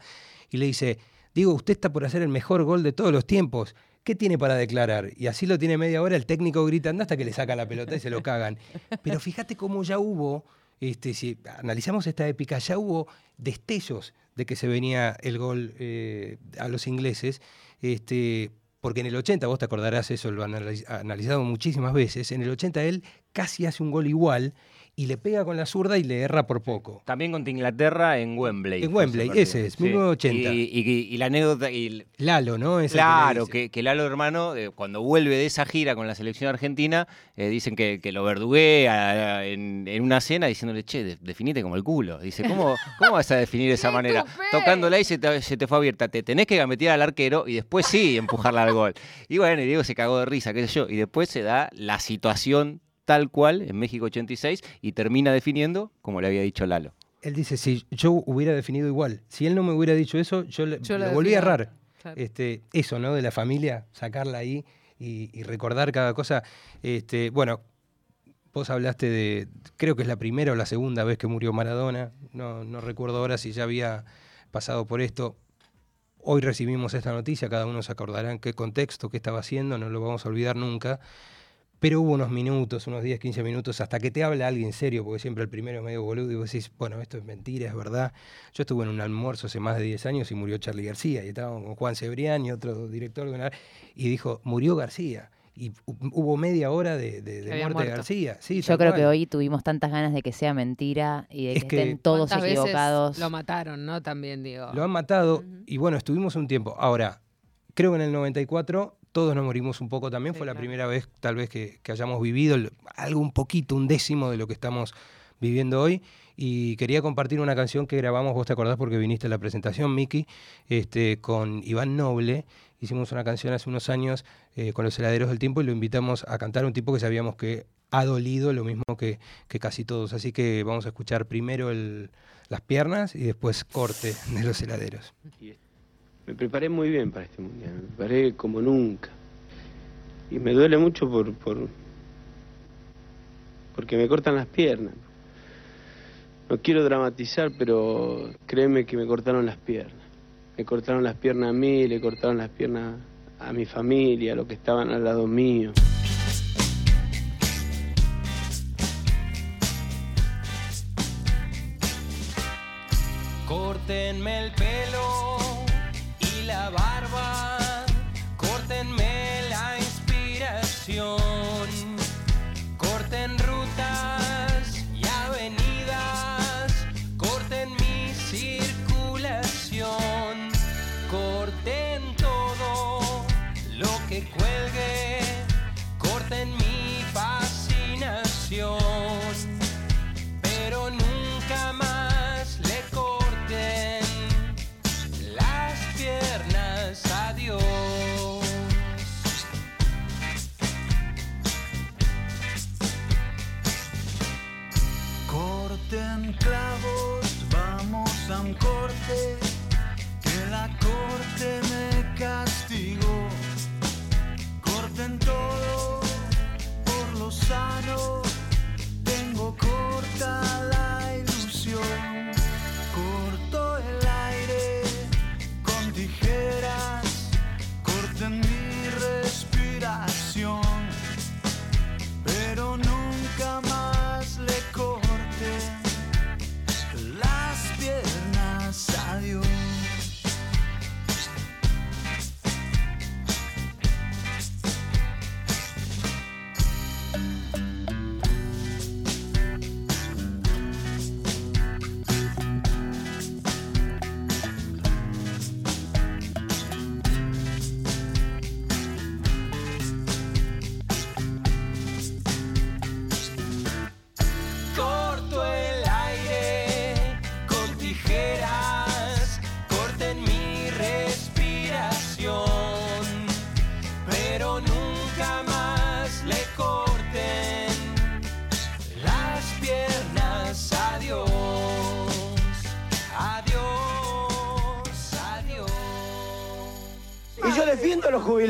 y le dice, digo, usted está por hacer el mejor gol de todos los tiempos. ¿Qué tiene para declarar? Y así lo tiene media hora, el técnico gritando hasta que le saca la pelota y se lo cagan. [LAUGHS] Pero fíjate cómo ya hubo, este, si analizamos esta épica, ya hubo destellos de que se venía el gol eh, a los ingleses. Este, porque en el 80, vos te acordarás eso, lo han analiz- analizado muchísimas veces, en el 80 él casi hace un gol igual y le pega con la zurda y le erra por poco. También contra Inglaterra en Wembley. En Wembley, ese es, 1980. Y, y- y la anécdota, y Lalo, ¿no? Que Claro, que, que Lalo hermano, eh, cuando vuelve de esa gira con la selección argentina, eh, dicen que, que lo verduguea eh, en, en una cena diciéndole, che, de- definite como el culo. Dice, ¿cómo, cómo vas a definir de esa [LAUGHS] manera? Tocándola y se te, se te fue abierta. Te tenés que gambetear al arquero y después sí empujarla al gol. Y bueno, y Diego se cagó de risa, qué sé yo. Y después se da la situación tal cual en México 86 y termina definiendo como le había dicho Lalo. él dice, si yo hubiera definido igual, si él no me hubiera dicho eso, yo, le- Yo lo volví a errar. claro. Este, eso, ¿no? De la familia, sacarla ahí y, y recordar cada cosa. Este, bueno, vos hablaste de, creo que es la primera o la segunda vez que murió Maradona, no, no recuerdo ahora si ya había pasado por esto. Hoy recibimos esta noticia, cada uno se acordará en qué contexto, qué estaba haciendo, no lo vamos a olvidar nunca. Pero hubo unos minutos, unos 10, 15 minutos, hasta que te habla alguien serio, porque siempre el primero es medio boludo y vos decís, bueno, esto es mentira, es verdad. Yo estuve en un almuerzo hace más de 10 años y murió Charlie García, y estábamos con Juan Cebrián y otro director de una... Y dijo, murió García. Y hu- hubo media hora de, de- muerte de. García. Sí, Yo creo que hoy tuvimos tantas ganas de que sea mentira y de que, Es que- estén todos ¿Cuántas veces equivocados. Lo mataron, ¿no? También digo. Lo han matado y bueno, estuvimos un tiempo. Ahora, creo que en el 94 todos nos morimos un poco también. Sí, Fue la primera vez tal vez que, que hayamos vivido el- algo un poquito, un décimo de lo que estamos viviendo hoy. Y quería compartir una canción que grabamos, vos te acordás porque viniste a la presentación, Miki, este, con Iván Noble. Hicimos una canción hace unos años eh, con los heladeros del tiempo y lo invitamos a cantar a un tipo que sabíamos que ha dolido lo mismo que, que casi todos. Así que vamos a escuchar primero el- las piernas y después corte de los heladeros. Me preparé muy bien para este mundial, me preparé como nunca. Y me duele mucho por, por porque me cortan las piernas. No quiero dramatizar, pero créeme que me cortaron las piernas. Me cortaron las piernas a mí, le cortaron las piernas a mi familia, a los que estaban al lado mío. Córtenme el pelo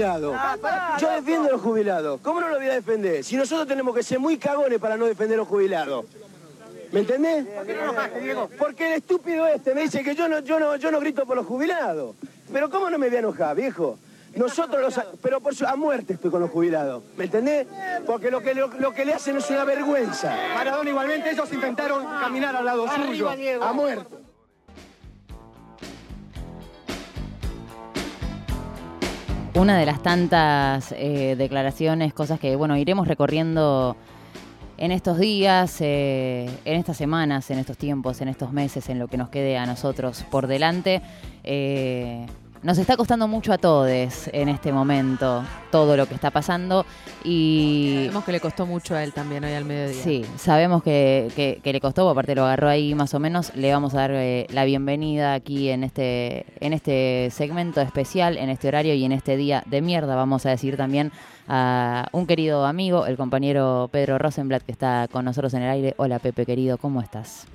jubilados. Yo defiendo a los jubilados. ¿Cómo no lo voy a defender? Si nosotros tenemos que ser muy cagones para no defender a los jubilados. ¿Me entendés? Porque el estúpido este me dice que yo no, yo no, yo no grito por los jubilados. Pero ¿cómo no me voy a enojar, viejo? Nosotros los... Pero por su, a muerte estoy con los jubilados. ¿Me entendés? Porque lo que, lo, lo que le hacen es una vergüenza. Maradona igualmente, ellos intentaron caminar al lado suyo. A muerte. Una de las tantas eh, declaraciones, cosas que, bueno, iremos recorriendo en estos días, eh, en estas semanas, en estos tiempos, en estos meses, en lo que nos quede a nosotros por delante. Eh, nos está costando mucho a todos en este momento todo lo que está pasando y Sabemos que le costó mucho a él también hoy al mediodía. Sí, sabemos que, que- que le costó, aparte lo agarró ahí más o menos. Le vamos a dar eh, la bienvenida aquí en este, en este segmento especial, en este horario y en este día de mierda. Vamos a decir también a un querido amigo, el compañero Pedro Rosenblatt, que está con nosotros en el aire. Hola Pepe, querido, ¿cómo estás?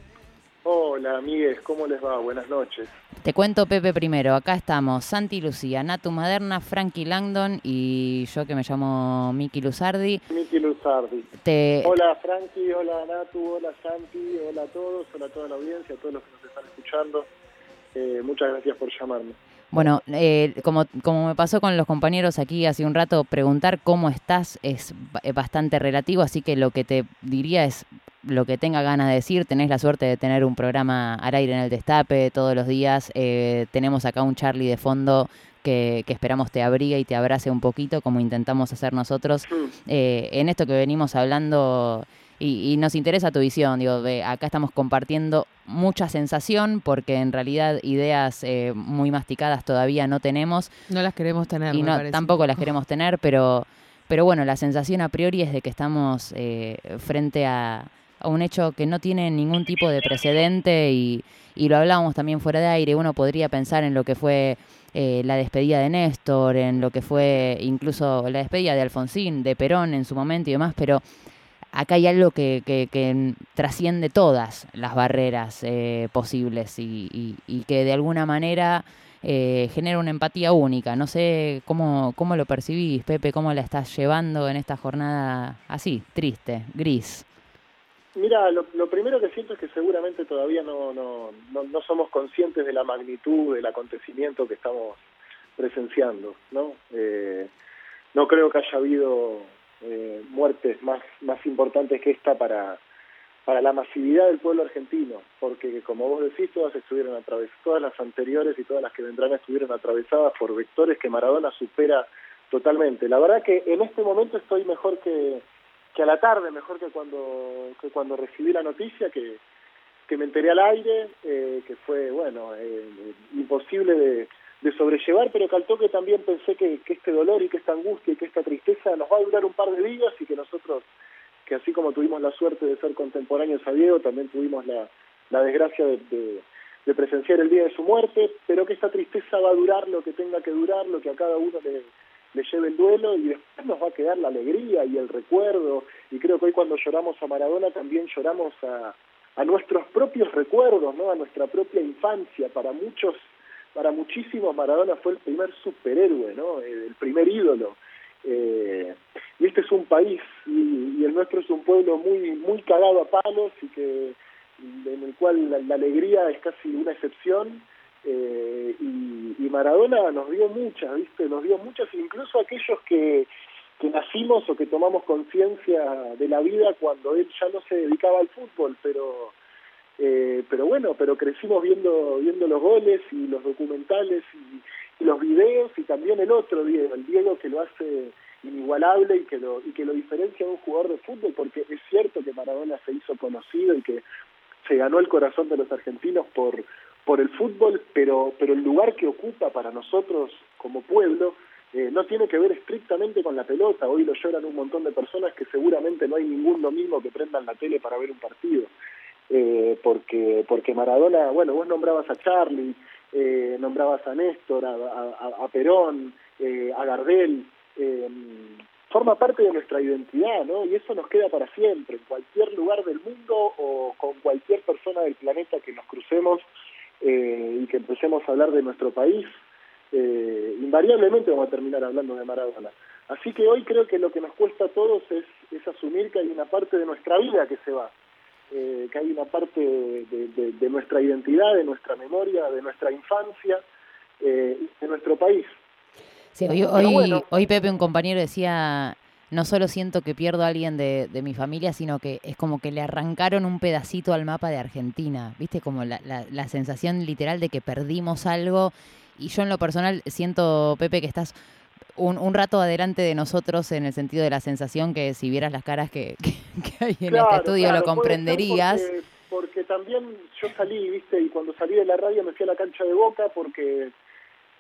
Hola, amigues, ¿cómo les va? Buenas noches. Te cuento, Pepe, primero. Acá estamos Santi Lucía, Natu Maderna, Frankie Langdon y yo que me llamo Miki Luzardi. Miki Luzardi. Te, Hola Frankie, hola Natu, hola Santi, hola a todos, hola a toda la audiencia, a todos los que nos están escuchando. Eh, muchas gracias por llamarme. Bueno, eh, como, como me pasó con los compañeros aquí hace un rato, preguntar cómo estás es ba- bastante relativo, así que lo que te diría es lo que tenga ganas de decir. Tenés la suerte de tener un programa al aire en el Destape todos los días. eh, tenemos acá un Charlie de fondo que, que esperamos te abrigue y te abrace un poquito, como intentamos hacer nosotros. Eh, en esto que venimos hablando y, y nos interesa tu visión, digo, de acá estamos compartiendo mucha sensación porque en realidad ideas eh, muy masticadas todavía no tenemos No las queremos tener, y me no, parece. tampoco las queremos tener, pero, pero bueno, la sensación a priori es de que estamos eh, frente a, un hecho que no tiene ningún tipo de precedente y, y lo hablábamos también fuera de aire. Uno podría pensar en lo que fue eh, la despedida de Néstor, en lo que fue incluso la despedida de Alfonsín, de Perón en su momento y demás, pero acá hay algo que, que- que trasciende todas las barreras eh, posibles y, y- y que de alguna manera eh, genera una empatía única. No sé cómo, cómo lo percibís, Pepe, cómo la estás llevando en esta jornada así, triste, gris. Mira, lo, lo primero que siento es que seguramente todavía no, no, no, no somos conscientes de la magnitud del acontecimiento que estamos presenciando, ¿no? Eh, no creo que haya habido eh, muertes más, más importantes que esta para, para la masividad del pueblo argentino, porque como vos decís, todas estuvieron atravesadas, todas las anteriores y todas las que vendrán estuvieron atravesadas por vectores que Maradona supera totalmente. La verdad que en este momento estoy mejor que, que a la tarde, mejor que cuando, que cuando recibí la noticia, que, que me enteré al aire, eh, que fue, bueno, eh, imposible de, sobrellevar, pero que al toque también pensé que, que este dolor y que esta angustia y que esta tristeza nos va a durar un par de días y que nosotros, que así como tuvimos la suerte de ser contemporáneos a Diego, también tuvimos la, la desgracia de, de, de presenciar el día de su muerte, pero que esta tristeza va a durar lo que tenga que durar, lo que a cada uno le, le lleve el duelo y después nos va a quedar la alegría y el recuerdo y creo que hoy cuando lloramos a Maradona también lloramos a, a nuestros propios recuerdos, ¿no? a nuestra propia infancia. Para muchos, para muchísimos Maradona fue el primer superhéroe, ¿no? Eh, el primer ídolo. Eh, y este es un país y, y el nuestro es un pueblo muy muy cagado a palos y que en el cual la, la alegría es casi una excepción eh, y, Maradona nos dio muchas, ¿viste? Nos dio muchas, incluso aquellos que, que nacimos o que tomamos conciencia de la vida cuando él ya no se dedicaba al fútbol, pero eh, pero bueno, pero crecimos viendo viendo los goles y los documentales y, y los videos y también el otro Diego, el Diego que lo hace inigualable y que lo y que lo diferencia de un jugador de fútbol porque es cierto que Maradona se hizo conocido y que se ganó el corazón de los argentinos por por el fútbol, pero pero el lugar que ocupa para nosotros como pueblo eh, no tiene que ver estrictamente con la pelota. Hoy lo lloran un montón de personas que seguramente no hay ningún domingo que prendan la tele para ver un partido. Eh, porque porque Maradona, bueno, vos nombrabas a Charlie, eh, nombrabas a Néstor, a, a, a Perón, eh, a Gardel, eh, forma parte de nuestra identidad, ¿no? Y eso nos queda para siempre, en cualquier lugar del mundo o con cualquier persona del planeta que nos crucemos eh, y que empecemos a hablar de nuestro país, eh, invariablemente vamos a terminar hablando de Maradona. Así que hoy creo que lo que nos cuesta a todos es, es asumir que hay una parte de nuestra vida que se va, eh, que hay una parte de, de, de, nuestra identidad, de nuestra memoria, de nuestra infancia, eh, de nuestro país. Sí, hoy, hoy, bueno. hoy, Pepe, un compañero decía, no solo siento que pierdo a alguien de, de, mi familia, sino que es como que le arrancaron un pedacito al mapa de Argentina, ¿viste? Como la, la, la sensación literal de que perdimos algo. Y yo en lo personal siento, Pepe, que estás un, un, rato adelante de nosotros en el sentido de la sensación que si vieras las caras que, [LAUGHS] que, que hay en claro, este estudio claro, lo comprenderías. Porque, porque, también yo salí, viste, y cuando salí de la radio me fui a la cancha de Boca porque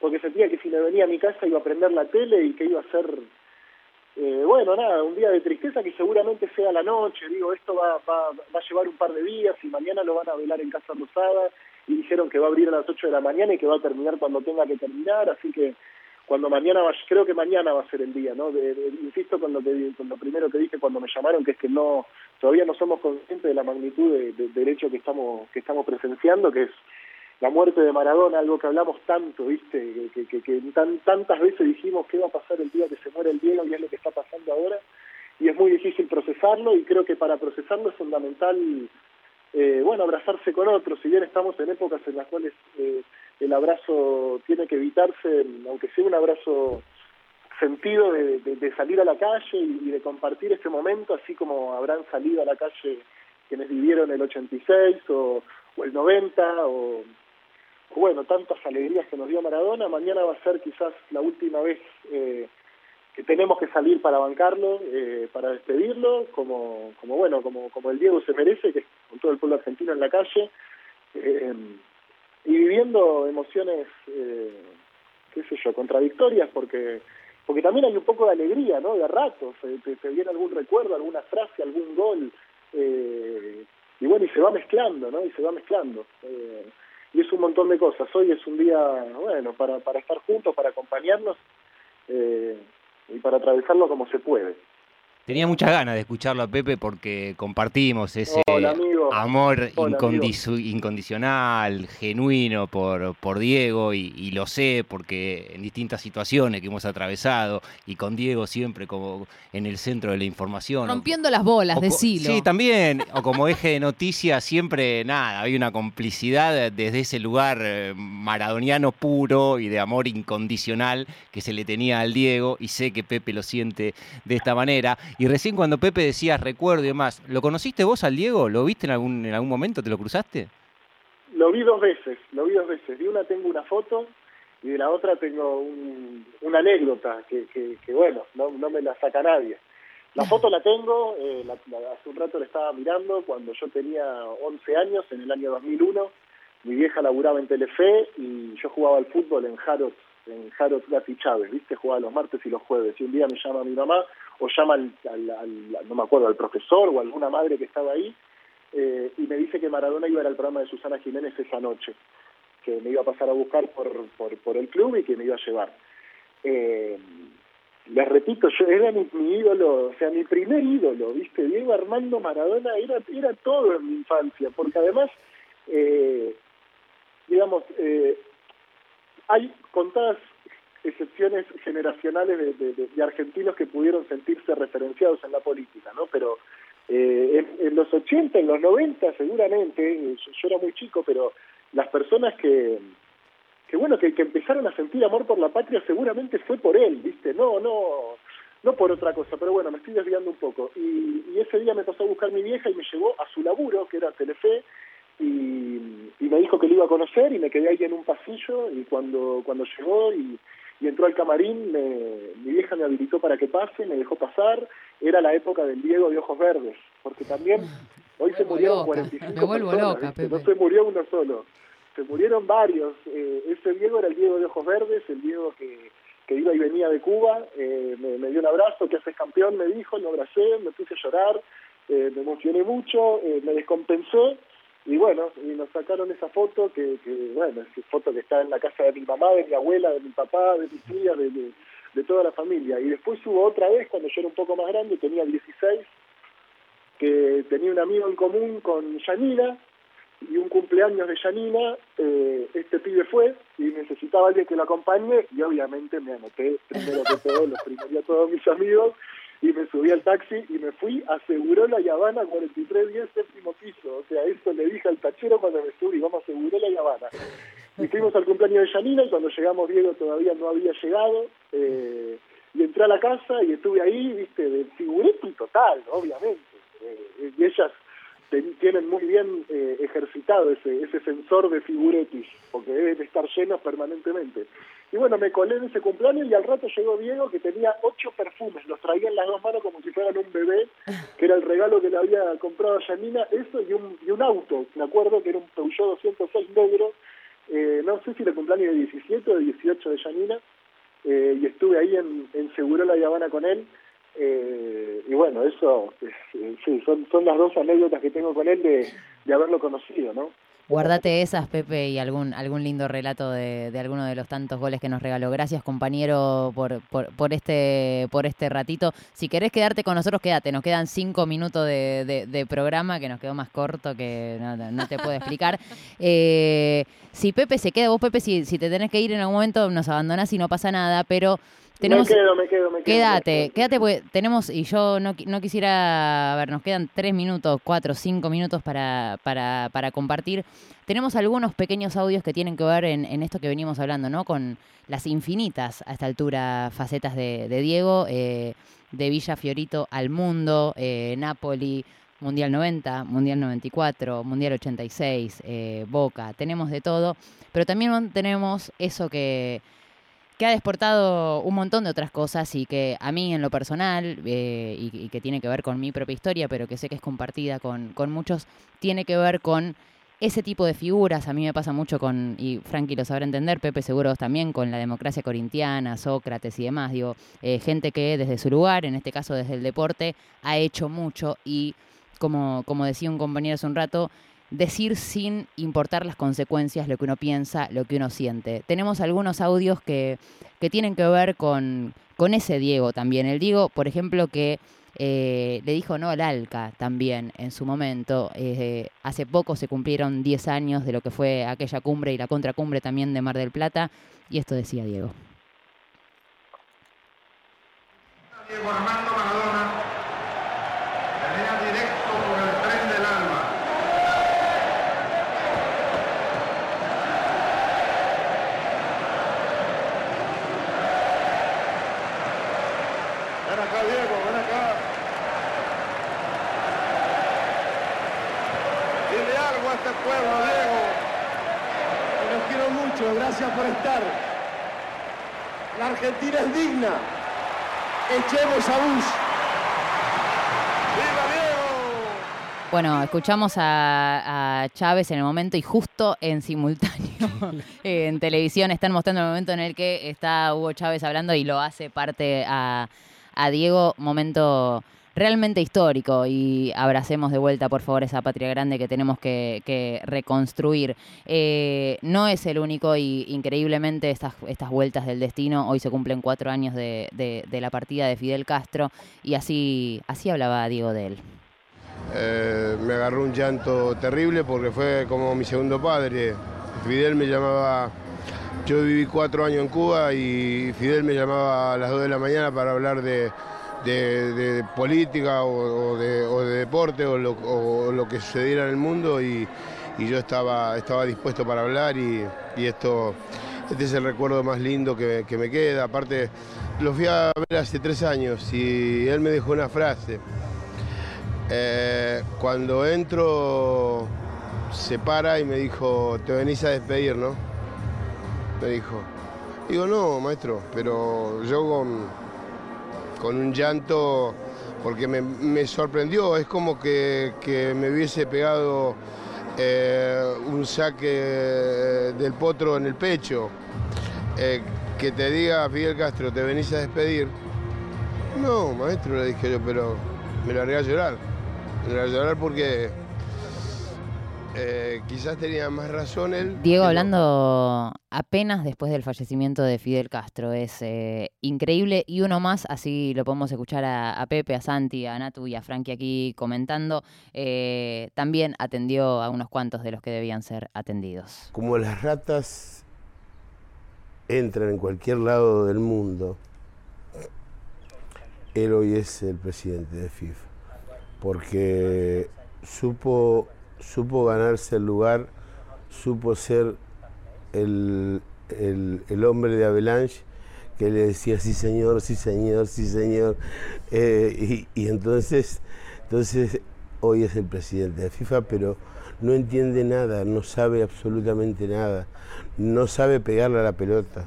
porque sentía que si me venía a mi casa iba a prender la tele y que iba a ser, eh, bueno, nada, un día de tristeza que seguramente sea la noche, digo, esto va, va, va a llevar un par de días y mañana lo van a velar en Casa Rosada y dijeron que va a abrir a las 8 de la mañana y que va a terminar cuando tenga que terminar, así que cuando mañana va, creo que mañana va a ser el día, ¿no? De- insisto con lo que con lo primero que dije cuando me llamaron, que es que no todavía no somos conscientes de la magnitud de- de- del hecho que estamos que estamos presenciando, que es la muerte de Maradona, algo que hablamos tanto, ¿viste? Que, tan, tantas veces dijimos qué va a pasar el día que se muere el Diego y es lo que está pasando ahora. Y es muy difícil procesarlo y creo que para procesarlo es fundamental, eh, bueno, abrazarse con otros. Si bien estamos en épocas en las cuales eh, el abrazo tiene que evitarse, aunque sea un abrazo sentido de, de- salir a la calle y, de compartir este momento, así como habrán salido a la calle quienes vivieron el 86 o, o el 90 o, o bueno, tantas alegrías que nos dio Maradona, mañana va a ser quizás la última vez eh, que tenemos que salir para bancarlo, eh, para despedirlo, como, como bueno, como, como el Diego se merece, que es con todo el pueblo argentino en la calle, eh, y viviendo emociones, eh, qué sé yo, contradictorias, porque porque también hay un poco de alegría, ¿no? De ratos, te, te viene algún recuerdo, alguna frase, algún gol, eh, y bueno, y se va mezclando, ¿no? Y se va mezclando. eh, y es un montón de cosas. Hoy es un día, bueno, para, para estar juntos, para acompañarnos eh, y para atravesarlo como se puede. Tenía muchas ganas de escucharlo a Pepe porque compartimos ese Hola, amor Hola, incondicional, genuino por, por Diego y, y lo sé porque en distintas situaciones que hemos atravesado y con Diego siempre como en el centro de la información. o- Rompiendo las bolas, decilo. Sí, también. O como eje de noticias, siempre nada, había una complicidad desde ese lugar eh, maradoniano puro y de amor incondicional que se le tenía al Diego, y sé que Pepe lo siente de esta manera. Y recién cuando Pepe decías recuerdo y demás, ¿lo conociste vos al Diego? ¿Lo viste en algún, en algún momento? ¿Te lo cruzaste? Lo vi dos veces, lo vi dos veces. De una tengo una foto y de la otra tengo un- una anécdota que, bueno, no, no me la saca nadie. La foto la tengo, eh, la- hace un rato la estaba mirando cuando yo tenía 11 años, en el año 2001. Mi vieja laburaba en Telefe y yo jugaba al fútbol en Harrods, en Harrods Gatti Chávez, ¿viste? Jugaba los martes y los jueves. Y un día me llama mi mamá o llama al, no me acuerdo, al profesor o alguna madre que estaba ahí eh, y me dice que Maradona iba a ir al programa de Susana Jiménez esa noche, que me iba a pasar a buscar por, por, por el club y que me iba a llevar. Eh, les repito, yo era mi, mi ídolo, o sea, mi primer ídolo, ¿viste? Diego Armando Maradona era, era todo en mi infancia, porque además, eh, digamos, eh, hay contadas excepciones generacionales de, de- argentinos que pudieron sentirse referenciados en la política, ¿no? Pero eh, en, en los 80, en los 90 seguramente, eh, yo, yo era muy chico, pero las personas que, que bueno, que, que empezaron a sentir amor por la patria seguramente fue por él, ¿viste? No, no, no por otra cosa, pero bueno, me estoy desviando un poco. Y, y ese día me pasó a buscar mi vieja y me llevó a su laburo, que era Telefe, y, y me dijo que lo iba a conocer y me quedé ahí en un pasillo y cuando, cuando llegó y, y entró al camarín, me- mi vieja me habilitó para que pase, me dejó pasar, era la época del Diego de Ojos Verdes, porque también hoy se murieron loca, 45 me vuelvo personas, loca, no se murió uno solo, se murieron varios, eh, ese Diego era el Diego de Ojos Verdes, el Diego que, que iba y venía de Cuba, eh, me, me dio un abrazo, que haces campeón, me dijo, lo abracé, me puse a llorar, eh, me emocioné mucho, eh, me descompensé, y bueno, y nos sacaron esa foto que, que, bueno, es foto que está en la casa de mi mamá, de mi abuela, de mi papá, de mi tía, de, de, toda la familia. Y después hubo otra vez, cuando yo era un poco más grande, tenía 16, que tenía un amigo en común con Yanina, y un cumpleaños de Yanina, eh, este pibe fue y necesitaba alguien que lo acompañe y obviamente me anoté primero que todo, los primero a todos mis amigos y me subí al taxi y me fui, aseguró la Habana 4310 séptimo piso, o sea, eso le dije al tachero cuando me subí, vamos, aseguró la Habana. Y fuimos al cumpleaños de Yanina y cuando llegamos Diego todavía no había llegado, eh, y entré a la casa y estuve ahí, viste, de figuretti total, obviamente. Eh, y ellas tienen muy bien eh, ejercitado ese, ese sensor de figuretis, porque deben estar llenos permanentemente. Y bueno, me colé en ese cumpleaños y al rato llegó Diego que tenía ocho perfumes, los traía en las dos manos como si fueran un bebé, que era el regalo que le había comprado a Yanina, eso y un, y un auto, me acuerdo que era un Peugeot 206 negro, eh, no sé si era el cumpleaños de 17 o de 18 de Yanina, eh, y estuve ahí en, en Seguro La Habana con él, eh, y bueno, eso, es- sí, son, son las dos anécdotas que tengo con él de, de haberlo conocido, ¿no? Guardate esas, Pepe, y algún, algún lindo relato de, de alguno de los tantos goles que nos regaló. Gracias, compañero, por, por, por este, por este ratito. Si querés quedarte con nosotros, quédate. Nos quedan cinco minutos de, de- de programa, que nos quedó más corto, que no, no te puedo explicar. [LAUGHS] Eh, si Pepe se queda, vos, Pepe, si, si te tenés que ir en algún momento, nos abandonás y no pasa nada, pero tenemos... Me quedo, me quedo, me quedo. Quédate, quédate porque tenemos, y yo no, qui- no quisiera, a ver, nos quedan tres minutos, cuatro, cinco minutos para, para, para compartir. Tenemos algunos pequeños audios que tienen que ver en, en esto que venimos hablando, ¿no? Con las infinitas, a esta altura, facetas de, de Diego, eh, de Villa Fiorito al mundo, eh, Napoli, Mundial 90, Mundial 94, Mundial 86, eh, Boca, tenemos de todo, pero también tenemos eso que que ha desportado un montón de otras cosas y que a mí en lo personal, eh, y, que tiene que ver con mi propia historia, pero que sé que es compartida con, con muchos, tiene que ver con ese tipo de figuras. A mí me pasa mucho con, y Frankie lo sabrá entender, Pepe seguro también, con la democracia corintiana, Sócrates y demás. Digo, eh, gente que desde su lugar, en este caso desde el deporte, ha hecho mucho y, como, como decía un compañero hace un rato, decir sin importar las consecuencias lo que uno piensa, lo que uno siente. Tenemos algunos audios que, que tienen que ver con, con ese Diego también. El Diego, por ejemplo, que eh, le dijo no al Alca también en su momento. Eh, hace poco se cumplieron 10 años de lo que fue aquella cumbre y la contracumbre también de Mar del Plata. Y esto decía Diego. Diego Armando venía directo por el tren del alma. Ven acá, Diego, ven acá. Dile algo a este pueblo, Diego. Los quiero mucho, gracias por estar. La Argentina es digna. Echemos a Bush. ¡Viva Diego! Bueno, escuchamos a, a Chávez en el momento y justo en simultáneo [LAUGHS] en televisión están mostrando el momento en el que está Hugo Chávez hablando y lo hace parte a, a Diego, momento realmente histórico y abracemos de vuelta por favor esa patria grande que tenemos que, reconstruir. Eh, no es el único y increíblemente estas, estas vueltas del destino, hoy se cumplen cuatro años de, la partida de Fidel Castro y así, así hablaba Diego de él. Eh, me agarró un llanto terrible porque fue como mi segundo padre. Fidel me llamaba, yo viví cuatro años en Cuba y Fidel me llamaba a las 2 de la mañana para hablar de, de- política o, de, deporte o lo, que sucediera en el mundo y, yo estaba, estaba dispuesto para hablar y, esto, este es el recuerdo más lindo que, que me queda. Aparte, lo fui a ver hace tres años y él me dejó una frase. Eh, cuando entro, se para y me dijo, te venís a despedir, ¿no? Me dijo. Digo, no, maestro, pero yo con, con un llanto, porque me, sorprendió, es como que, que me hubiese pegado eh, un saque del potro en el pecho. Eh, que te diga Fidel Castro, te venís a despedir. No, maestro, le dije yo, pero me largué a llorar. Me largué a llorar porque eh, quizás tenía más razón él. Diego, hablando apenas después del fallecimiento de Fidel Castro, es eh, increíble y uno más, así lo podemos escuchar a, a Pepe, a Santi, a Natu y a Frankie aquí comentando, eh, también atendió a unos cuantos de los que debían ser atendidos. Como las ratas entran en cualquier lado del mundo, él hoy es el presidente de FIFA, porque supo, supo ganarse el lugar, supo ser el, el- el hombre de Avalanche que le decía sí señor, sí señor, sí señor, Eh, y, y entonces, entonces hoy es el presidente de FIFA, pero no entiende nada, no sabe absolutamente nada, no sabe pegarle a la pelota.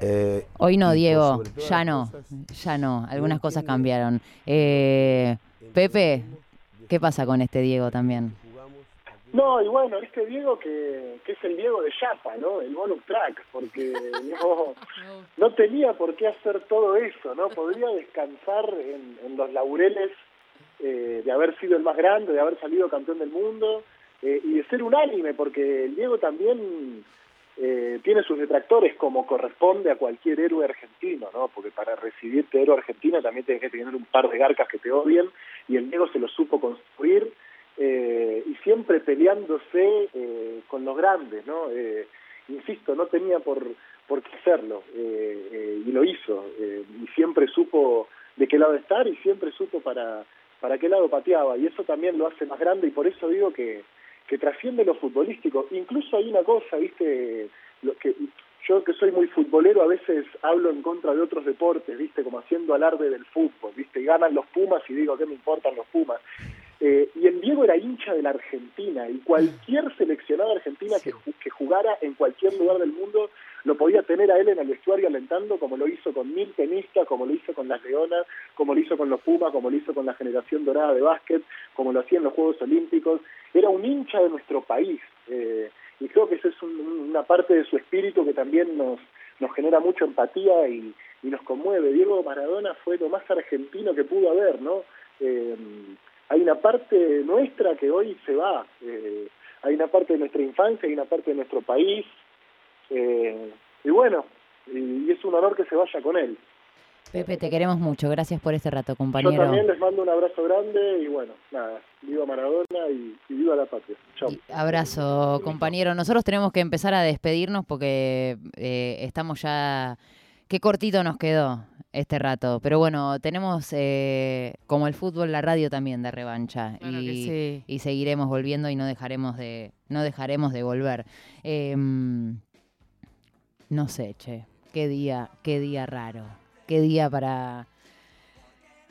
Eh, Hoy no, Diego, ya no, cosas, ya no, algunas cosas cambiaron. Eh, Pepe, ¿qué pasa con este Diego también? No, y bueno, este Diego que, que es el Diego de Chapa, ¿no? El bonus track, porque no, [LAUGHS] no tenía por qué hacer todo eso, ¿no? Podría descansar en, en los laureles eh, de haber sido el más grande, de haber salido campeón del mundo eh, y de ser unánime, porque el Diego también eh, tiene sus detractores como corresponde a cualquier héroe argentino, ¿no? Porque para recibirte héroe argentino también tienes que tener un par de garcas que te odien, y el Diego se lo supo construir, eh, y siempre peleándose eh, con los grandes, ¿no? Eh, insisto, no tenía por, por qué hacerlo, eh, eh, y lo hizo, y siempre supo de qué lado estar, y siempre supo para, para qué lado pateaba, y eso también lo hace más grande, y por eso digo que, que trasciende lo futbolístico. Incluso hay una cosa, viste, lo que yo que soy muy futbolero a veces hablo en contra de otros deportes, viste, como haciendo alarde del fútbol, viste, ganan los Pumas y digo, ¿qué me importan los Pumas? Eh, y el Diego era hincha de la Argentina y cualquier seleccionado argentina que, que jugara en cualquier lugar del mundo lo podía tener a él en el vestuario alentando como lo hizo con mil tenistas, como lo hizo con las Leonas, como lo hizo con los Pumas, como lo hizo con la generación dorada de básquet, como lo hacía en los Juegos Olímpicos. Era un hincha de nuestro país eh, y creo que esa es un- una parte de su espíritu que también nos, nos genera mucha empatía y, y nos conmueve. Diego Maradona fue lo más argentino que pudo haber, ¿no? Eh, hay una parte nuestra que hoy se va, eh, hay una parte de nuestra infancia, hay una parte de nuestro país, eh, y bueno, y, y es un honor que se vaya con él. Pepe, te queremos mucho. Gracias por este rato, Yo compañero. también les mando un abrazo grande y bueno, nada, viva Maradona y, y viva la patria. Chao. Abrazo, compañero. Nosotros tenemos que empezar a despedirnos porque eh, estamos ya... Qué cortito nos quedó este rato. Pero bueno, tenemos eh, como el fútbol, la radio también de revancha. Claro que y, sí. y seguiremos volviendo y no dejaremos de, no dejaremos de volver. Em, no sé, che. Qué día, qué día raro. Qué día para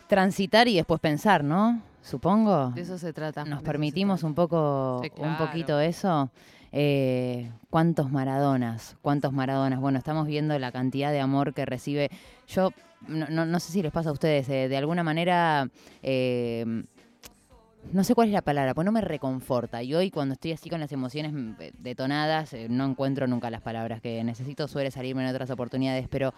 transitar y después pensar, ¿no? Supongo. De eso se trata. Nos permitimos un poco, Sí, un poquito eso. Eh, ¿Cuántos Maradonas? ¿Cuántos Maradonas? Bueno, estamos viendo la cantidad de amor que recibe. Yo no, no- no sé si les pasa a ustedes, eh, de alguna manera, eh, no sé cuál es la palabra, pues no me reconforta. Y hoy cuando estoy así con las emociones mm, detonadas, eh, no encuentro nunca las palabras que necesito, suele salirme en otras oportunidades, pero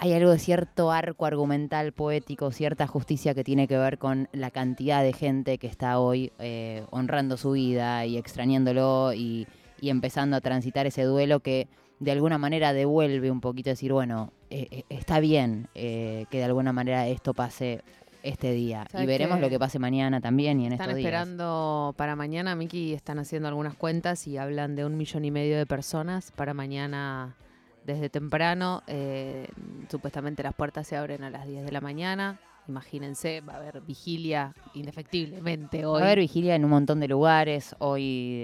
hay algo de cierto arco argumental poético, cierta justicia que tiene que ver con la cantidad de gente que está hoy eh, honrando su vida y extrañándolo y, y empezando a transitar ese duelo que de alguna manera devuelve un poquito, decir, bueno, eh, eh, está bien eh, que de alguna manera esto pase este día. Y ¿Sabes veremos lo que pase mañana también y en Están estos días. esperando para mañana, Miki, están haciendo algunas cuentas y hablan de un millón y medio de personas para mañana desde temprano. eh, supuestamente las puertas se abren a las 10 de la mañana. Imagínense, va a haber vigilia indefectiblemente Va hoy. a haber vigilia en un montón de lugares. Hoy,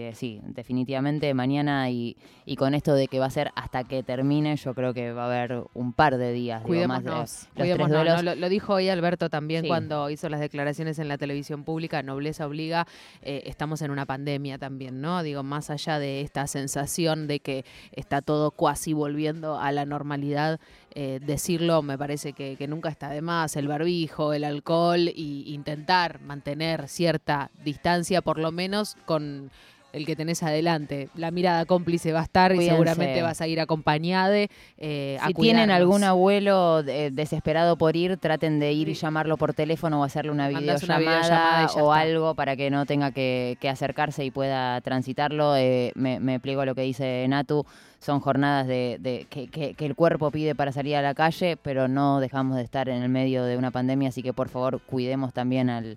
eh, sí, definitivamente mañana y, y con esto de que va a ser hasta que termine, yo creo que va a haber un par de días. digo, más de Cuidémonos, los tres cuidémonos, duelos. ¿no? Lo, lo dijo hoy Alberto también Sí. cuando hizo las declaraciones en la televisión pública, nobleza obliga, eh, estamos en una pandemia también, ¿no? Digo, más allá de esta sensación de que está todo cuasi volviendo a la normalidad, eh, decirlo me parece que, que nunca está de más, el barbijo, el alcohol y intentar mantener cierta distancia, por lo menos con el que tenés adelante. La mirada cómplice va a estar y seguramente vas a ir acompañada. Eh, a Si tienen cuidarnos. algún abuelo de- desesperado por ir, traten de ir y llamarlo por teléfono o hacerle una videollamada, o está. algo para que no tenga que, que acercarse y pueda transitarlo. Eh, me, me pliego a lo que dice Natu. Son jornadas de, de- que, que- que el cuerpo pide para salir a la calle, pero no dejamos de estar en el medio de una pandemia, así que por favor cuidemos también al,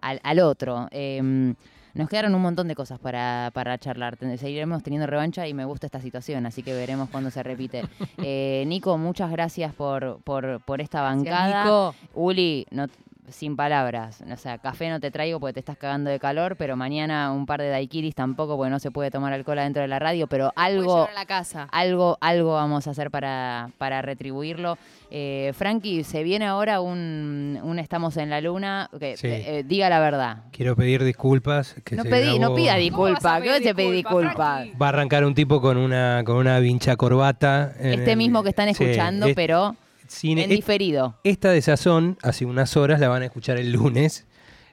al, al otro. Em, nos quedaron un montón de cosas para, para charlar. Seguiremos teniendo revancha y me gusta esta situación, así que veremos cuándo se repite. [LAUGHS] Eh, Nico, muchas gracias por, por, por esta bancada. Nico. Uli, no, sin palabras. O sea, café no te traigo porque te estás cagando de calor, pero mañana un par de daiquiris tampoco porque no se puede tomar alcohol adentro de la radio, pero algo, a la casa. algo, algo vamos a hacer para, para retribuirlo. Eh, Frankie, se viene ahora un, un Estamos en la Luna. Sí. eh, diga la verdad. Quiero pedir disculpas. Que No, se pedí, no grabó- pida disculpa, que no te pedí disculpa. Va a arrancar un tipo con una, con una vincha corbata. Este el- mismo que están Sí, escuchando, es- pero cine- en diferido. Esta de Sazón, hace unas horas, la van a escuchar el lunes.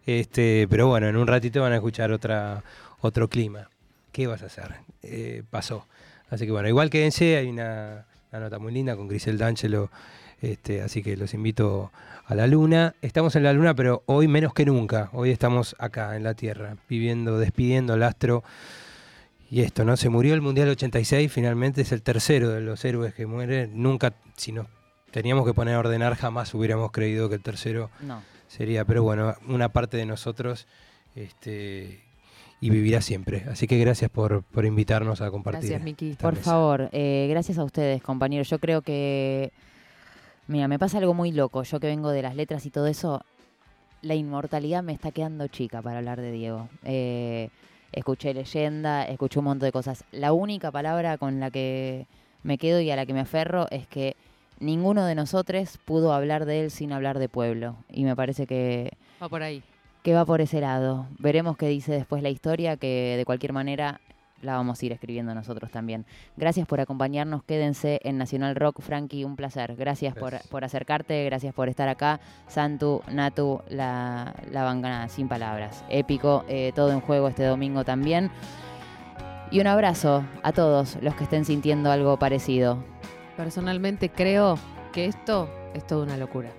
Este, pero bueno, en un ratito van a escuchar otra, otro clima. ¿Qué vas a hacer? Eh, pasó. Así que bueno, igual quédense, hay una, una nota muy linda con Grisel D'Angelo Este, así que los invito a la luna. Estamos en la luna, pero hoy menos que nunca. Hoy estamos acá en la Tierra, viviendo, despidiendo al astro. Y esto, ¿no? Se murió el Mundial 86, finalmente es el tercero de los héroes que muere. Nunca, si nos teníamos que poner a ordenar, jamás hubiéramos creído que el tercero No. sería. Pero bueno, una parte de nosotros este, y vivirá siempre. Así que gracias por, por invitarnos a compartir. Gracias, Miki. Por mesa. favor, eh, gracias a ustedes, compañeros. Yo creo que, mira, me pasa algo muy loco. Yo que vengo de las letras y todo eso, la inmortalidad me está quedando chica para hablar de Diego. Eh, escuché leyenda, escuché un montón de cosas. La única palabra con la que me quedo y a la que me aferro es que ninguno de nosotros pudo hablar de él sin hablar de pueblo. Y me parece que Va por ahí. que va por ese lado. Veremos qué dice después la historia, que de cualquier manera la vamos a ir escribiendo nosotros también. Gracias por acompañarnos, quédense en Nacional Rock. Frankie, un placer. Gracias, Por, por acercarte, gracias por estar acá. Santu, Natu, la, la bangana sin palabras. Épico, eh, todo en juego este domingo también. Y un abrazo a todos los que estén sintiendo algo parecido. Personalmente creo que esto es toda una locura.